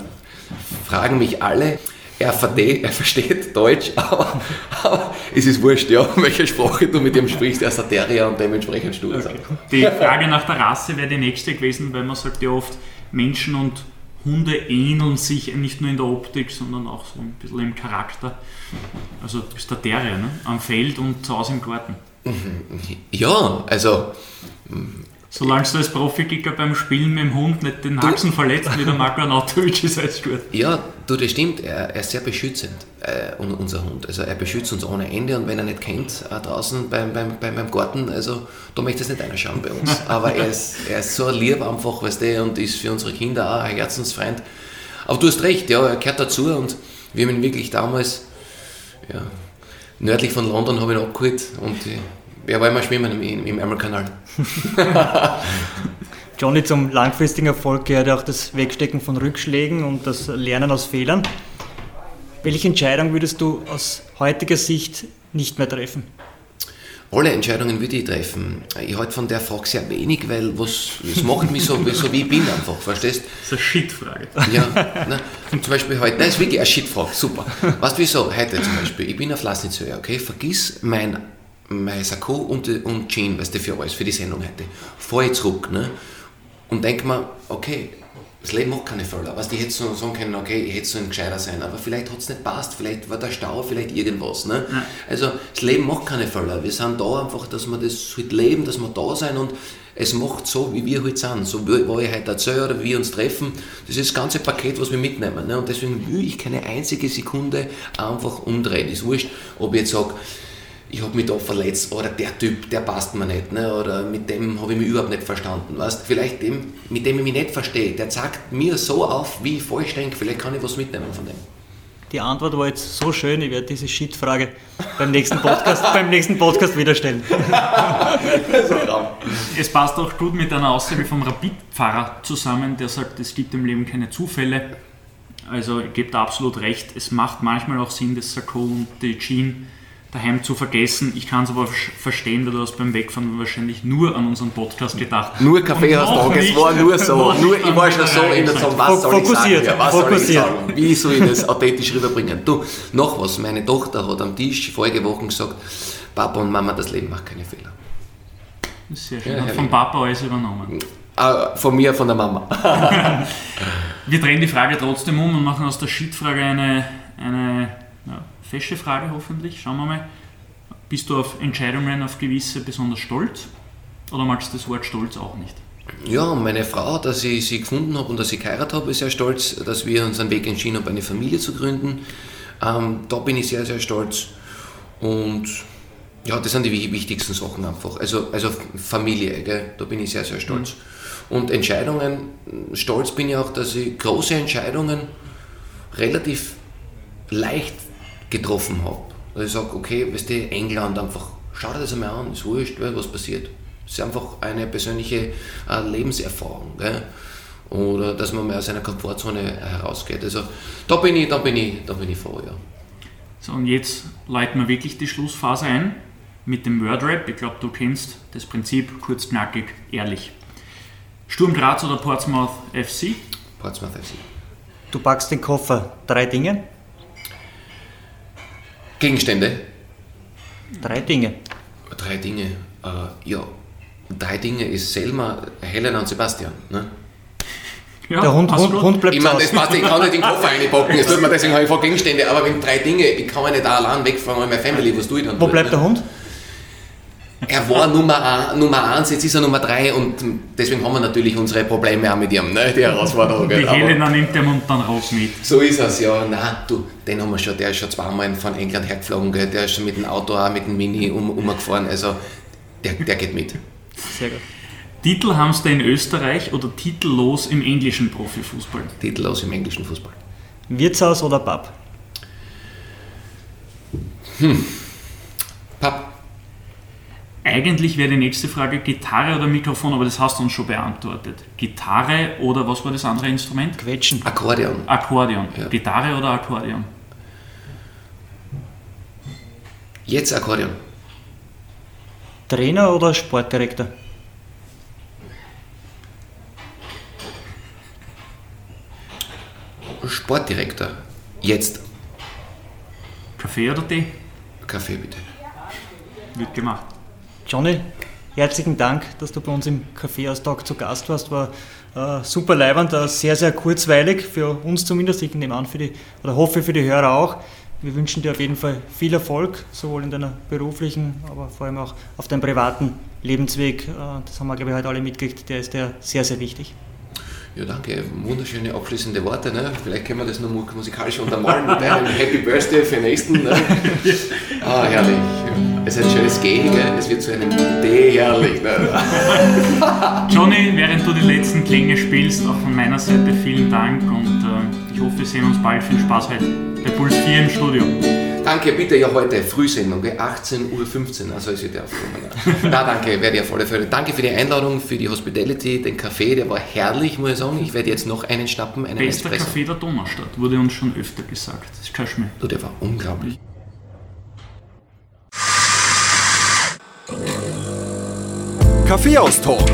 Fragen mich alle er, versteht, er versteht Deutsch, aber, aber, es ist wurscht, ja, welche Sprache du mit ihm sprichst. Er ist ein Terrier und dementsprechend stur okay. Die Frage nach der Rasse wäre die nächste gewesen, weil man sagt ja oft, Menschen und Hunde ähneln sich nicht nur in der Optik, sondern auch so ein bisschen im Charakter. Also du bist der Terrier, ne? am Feld und zu Hause im Garten. Ja, also Solange du als Profikicker beim Spielen mit dem Hund nicht den Haxen verletzt, wie der Marco Anatovic ist, alles gut. Ja, du, das stimmt. Er, er ist sehr beschützend, äh, unser Hund. Also er beschützt uns ohne Ende und wenn er nicht kennt, äh, draußen beim, beim, beim, beim Garten, also da möchte es nicht einer schauen bei uns. Aber er ist, er ist so lieb einfach, weißt du, und ist für unsere Kinder auch ein Herzensfreund. Aber du hast recht, ja, er gehört dazu und wir haben ihn wirklich damals, ja, nördlich von London habe ich ihn abgeholt und Ja, wollen wir schwimmen im, im Ärmelkanal. Johnny, zum langfristigen Erfolg gehört auch das Wegstecken von Rückschlägen und das Lernen aus Fehlern. Welche Entscheidung würdest du aus heutiger Sicht nicht mehr treffen? Alle Entscheidungen würde ich treffen. Ich halte von der Frage sehr wenig, weil was, das macht mich so, so wie ich bin einfach, verstehst Das ist eine Shit-Frage. Ja, ne? zum Beispiel heute, das ist wirklich eine Shitfrage, super. Weißt du wieso? Heute zum Beispiel, ich bin auf Lasnitzhöhe, okay, vergiss mein, mein Sakko und, und Jean, weißt du, für alles, für die Sendung heute. Fahr ich zurück, ne? Und denk mir, okay, das Leben macht keine Fehler. Weißt, du, ich hätte so sagen können, okay, ich hätte so ein Gescheiter sein, aber vielleicht hat es nicht passt, vielleicht war der Stau, vielleicht irgendwas. Ne? Ja. Also das Leben macht keine Fehler. Wir sind da einfach, dass wir das halt leben, dass wir da sein und es macht so, wie wir halt sind. So wie ich heute erzähle oder wie wir uns treffen, das ist das ganze Paket, was wir mitnehmen. Ne? Und deswegen will ich keine einzige Sekunde einfach umdrehen. Ist wurscht, ob ich jetzt sage, ich habe mich da verletzt oder der Typ, der passt mir nicht, ne? oder mit dem habe ich mich überhaupt nicht verstanden. Weißt? Vielleicht dem, mit dem ich mich nicht verstehe, der zeigt mir so auf, wie ich falsch denke, vielleicht kann ich was mitnehmen von dem. Die Antwort war jetzt so schön, ich werde diese Shit-Frage beim nächsten Podcast, beim nächsten Podcast wieder stellen. Es passt auch gut mit einer Aussage vom Rapid-Pfarrer zusammen, der sagt, es gibt im Leben keine Zufälle. Also gebe da absolut recht. Es macht manchmal auch Sinn, das Sakko und die Jean daheim zu vergessen. Ich kann es aber verstehen, weil du hast beim Wegfahren wahrscheinlich nur an unseren Podcast gedacht. Nur Kaffeehaustag, es war nur so. Nur, ich war schon so in der Zone, was soll ich sagen? Fokussiert, Ja, was soll ich fokussiert. sagen? Wie soll ich das authentisch rüberbringen? Du, noch was. Meine Tochter hat am Tisch vorige Woche gesagt, Papa und Mama, das Leben macht keine Fehler. Das ist sehr schön. Ja, Hat vom Papa alles übernommen. Ah, von mir, von der Mama. Wir drehen die Frage trotzdem um und machen aus der Shit-Frage eine, eine ja, fesche Frage hoffentlich. Schauen wir mal. Bist du auf Entscheidungen, auf gewisse besonders stolz? Oder magst du das Wort stolz auch nicht? Ja, meine Frau, dass ich sie gefunden habe und dass ich geheiratet habe, ist sehr stolz, dass wir unseren Weg entschieden haben, eine Familie zu gründen. Ähm, da bin ich sehr, sehr stolz. Und ja, das sind die wi- wichtigsten Sachen einfach. Also, also Familie, gell? da bin ich sehr, sehr stolz. Und Entscheidungen, stolz bin ich auch, dass ich große Entscheidungen relativ leicht getroffen habe. Dass ich sage, okay, weißt du, England einfach, schau dir das einmal an, ist wurscht, was passiert. Es ist einfach eine persönliche äh, Lebenserfahrung. Gell? Oder dass man mal aus seiner Komfortzone herausgeht. Also da bin ich, da bin ich, da bin ich froh, ja. So, und jetzt leiten wir wirklich die Schlussphase ein mit dem Wordrap. Ich glaube, du kennst das Prinzip, kurz, knackig, ehrlich. Sturm Graz oder Portsmouth FC? Portsmouth FC. Du packst den Koffer. Drei Dinge? Gegenstände, Drei Dinge. drei Dinge. Äh, ja, drei Dinge ist Selma, Helena und Sebastian. Ne? Ja, Der Hund, Hund. Hund bleibt Ich meine, das passt, ich kann nicht in den Koffer reinpacken, jetzt tut mir deswegen habe ich vor Gegenstände, aber wenn drei Dinge, ich kann ja nicht da allein wegfahren, weil meine Family, was tue ich dann? Wo bleibt ne? der Hund? Er war Nummer, ein, Nummer eins, jetzt ist er Nummer drei und deswegen haben wir natürlich unsere Probleme auch mit ihm, ne? die Herausforderung. Die Aber Helena nimmt den Mund dann raus mit. So ist es, ja. Nein, du, den haben wir schon, der ist schon zweimal von England hergeflogen, gell? der ist schon mit dem Auto auch mit dem Mini um, umgefahren, also der, der geht mit. Sehr gut. Titelhamster in Österreich oder titellos im englischen Profifußball? Titellos im englischen Fußball. Wirtshaus oder Pub? Papp, Eigentlich wäre die nächste Frage Gitarre oder Mikrofon, aber das hast du uns schon beantwortet. Gitarre oder was war das andere Instrument? Quetschen. Akkordeon. Akkordeon. Ja. Gitarre oder Akkordeon? Jetzt Akkordeon. Trainer oder Sportdirektor? Sportdirektor. Jetzt. Kaffee oder Tee? Kaffee bitte. Wird gemacht. Johnny, herzlichen Dank, dass du bei uns im Kaffeeaustausch zu Gast warst. War äh, super leibend, äh, sehr, sehr kurzweilig, für uns zumindest. Ich nehme an, für die, oder hoffe für die Hörer auch. Wir wünschen dir auf jeden Fall viel Erfolg, sowohl in deiner beruflichen, aber vor allem auch auf deinem privaten Lebensweg. Äh, das haben wir, glaube ich, heute alle mitgekriegt. Der ist dir sehr, sehr wichtig. Ja, danke. Wunderschöne abschließende Worte. Ne? Vielleicht können wir das noch mu- musikalisch untermalen mit einem Happy Birthday für den nächsten. Ne? Ah, herrlich. Es ist ein schönes G, es wird zu einem D, herrlich. Ne? Johnny, während du die letzten Klänge spielst, auch von meiner Seite vielen Dank und äh, ich hoffe, wir sehen uns bald. Viel Spaß heute bei Puls 4 im Studio. Danke, bitte ja heute Frühsendung, 18.15 Uhr, also ist darf kommen. Na, danke, werde ich auf alle Fälle. Danke für die Einladung, für die Hospitality, den Kaffee, der war herrlich, muss ich sagen. Ich werde jetzt noch einen schnappen, einen Bester Espresso. Kaffee der Donaustadt, wurde uns schon öfter gesagt. Das ist kein Schmäh. Du, der war unglaublich. Kaffeehaus-Talk,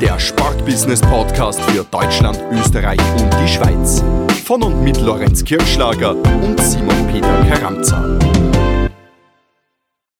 der Sportbusiness-Podcast für Deutschland, Österreich und die Schweiz. Von und mit Lorenz Kirschlager und Simon Peter Karamza.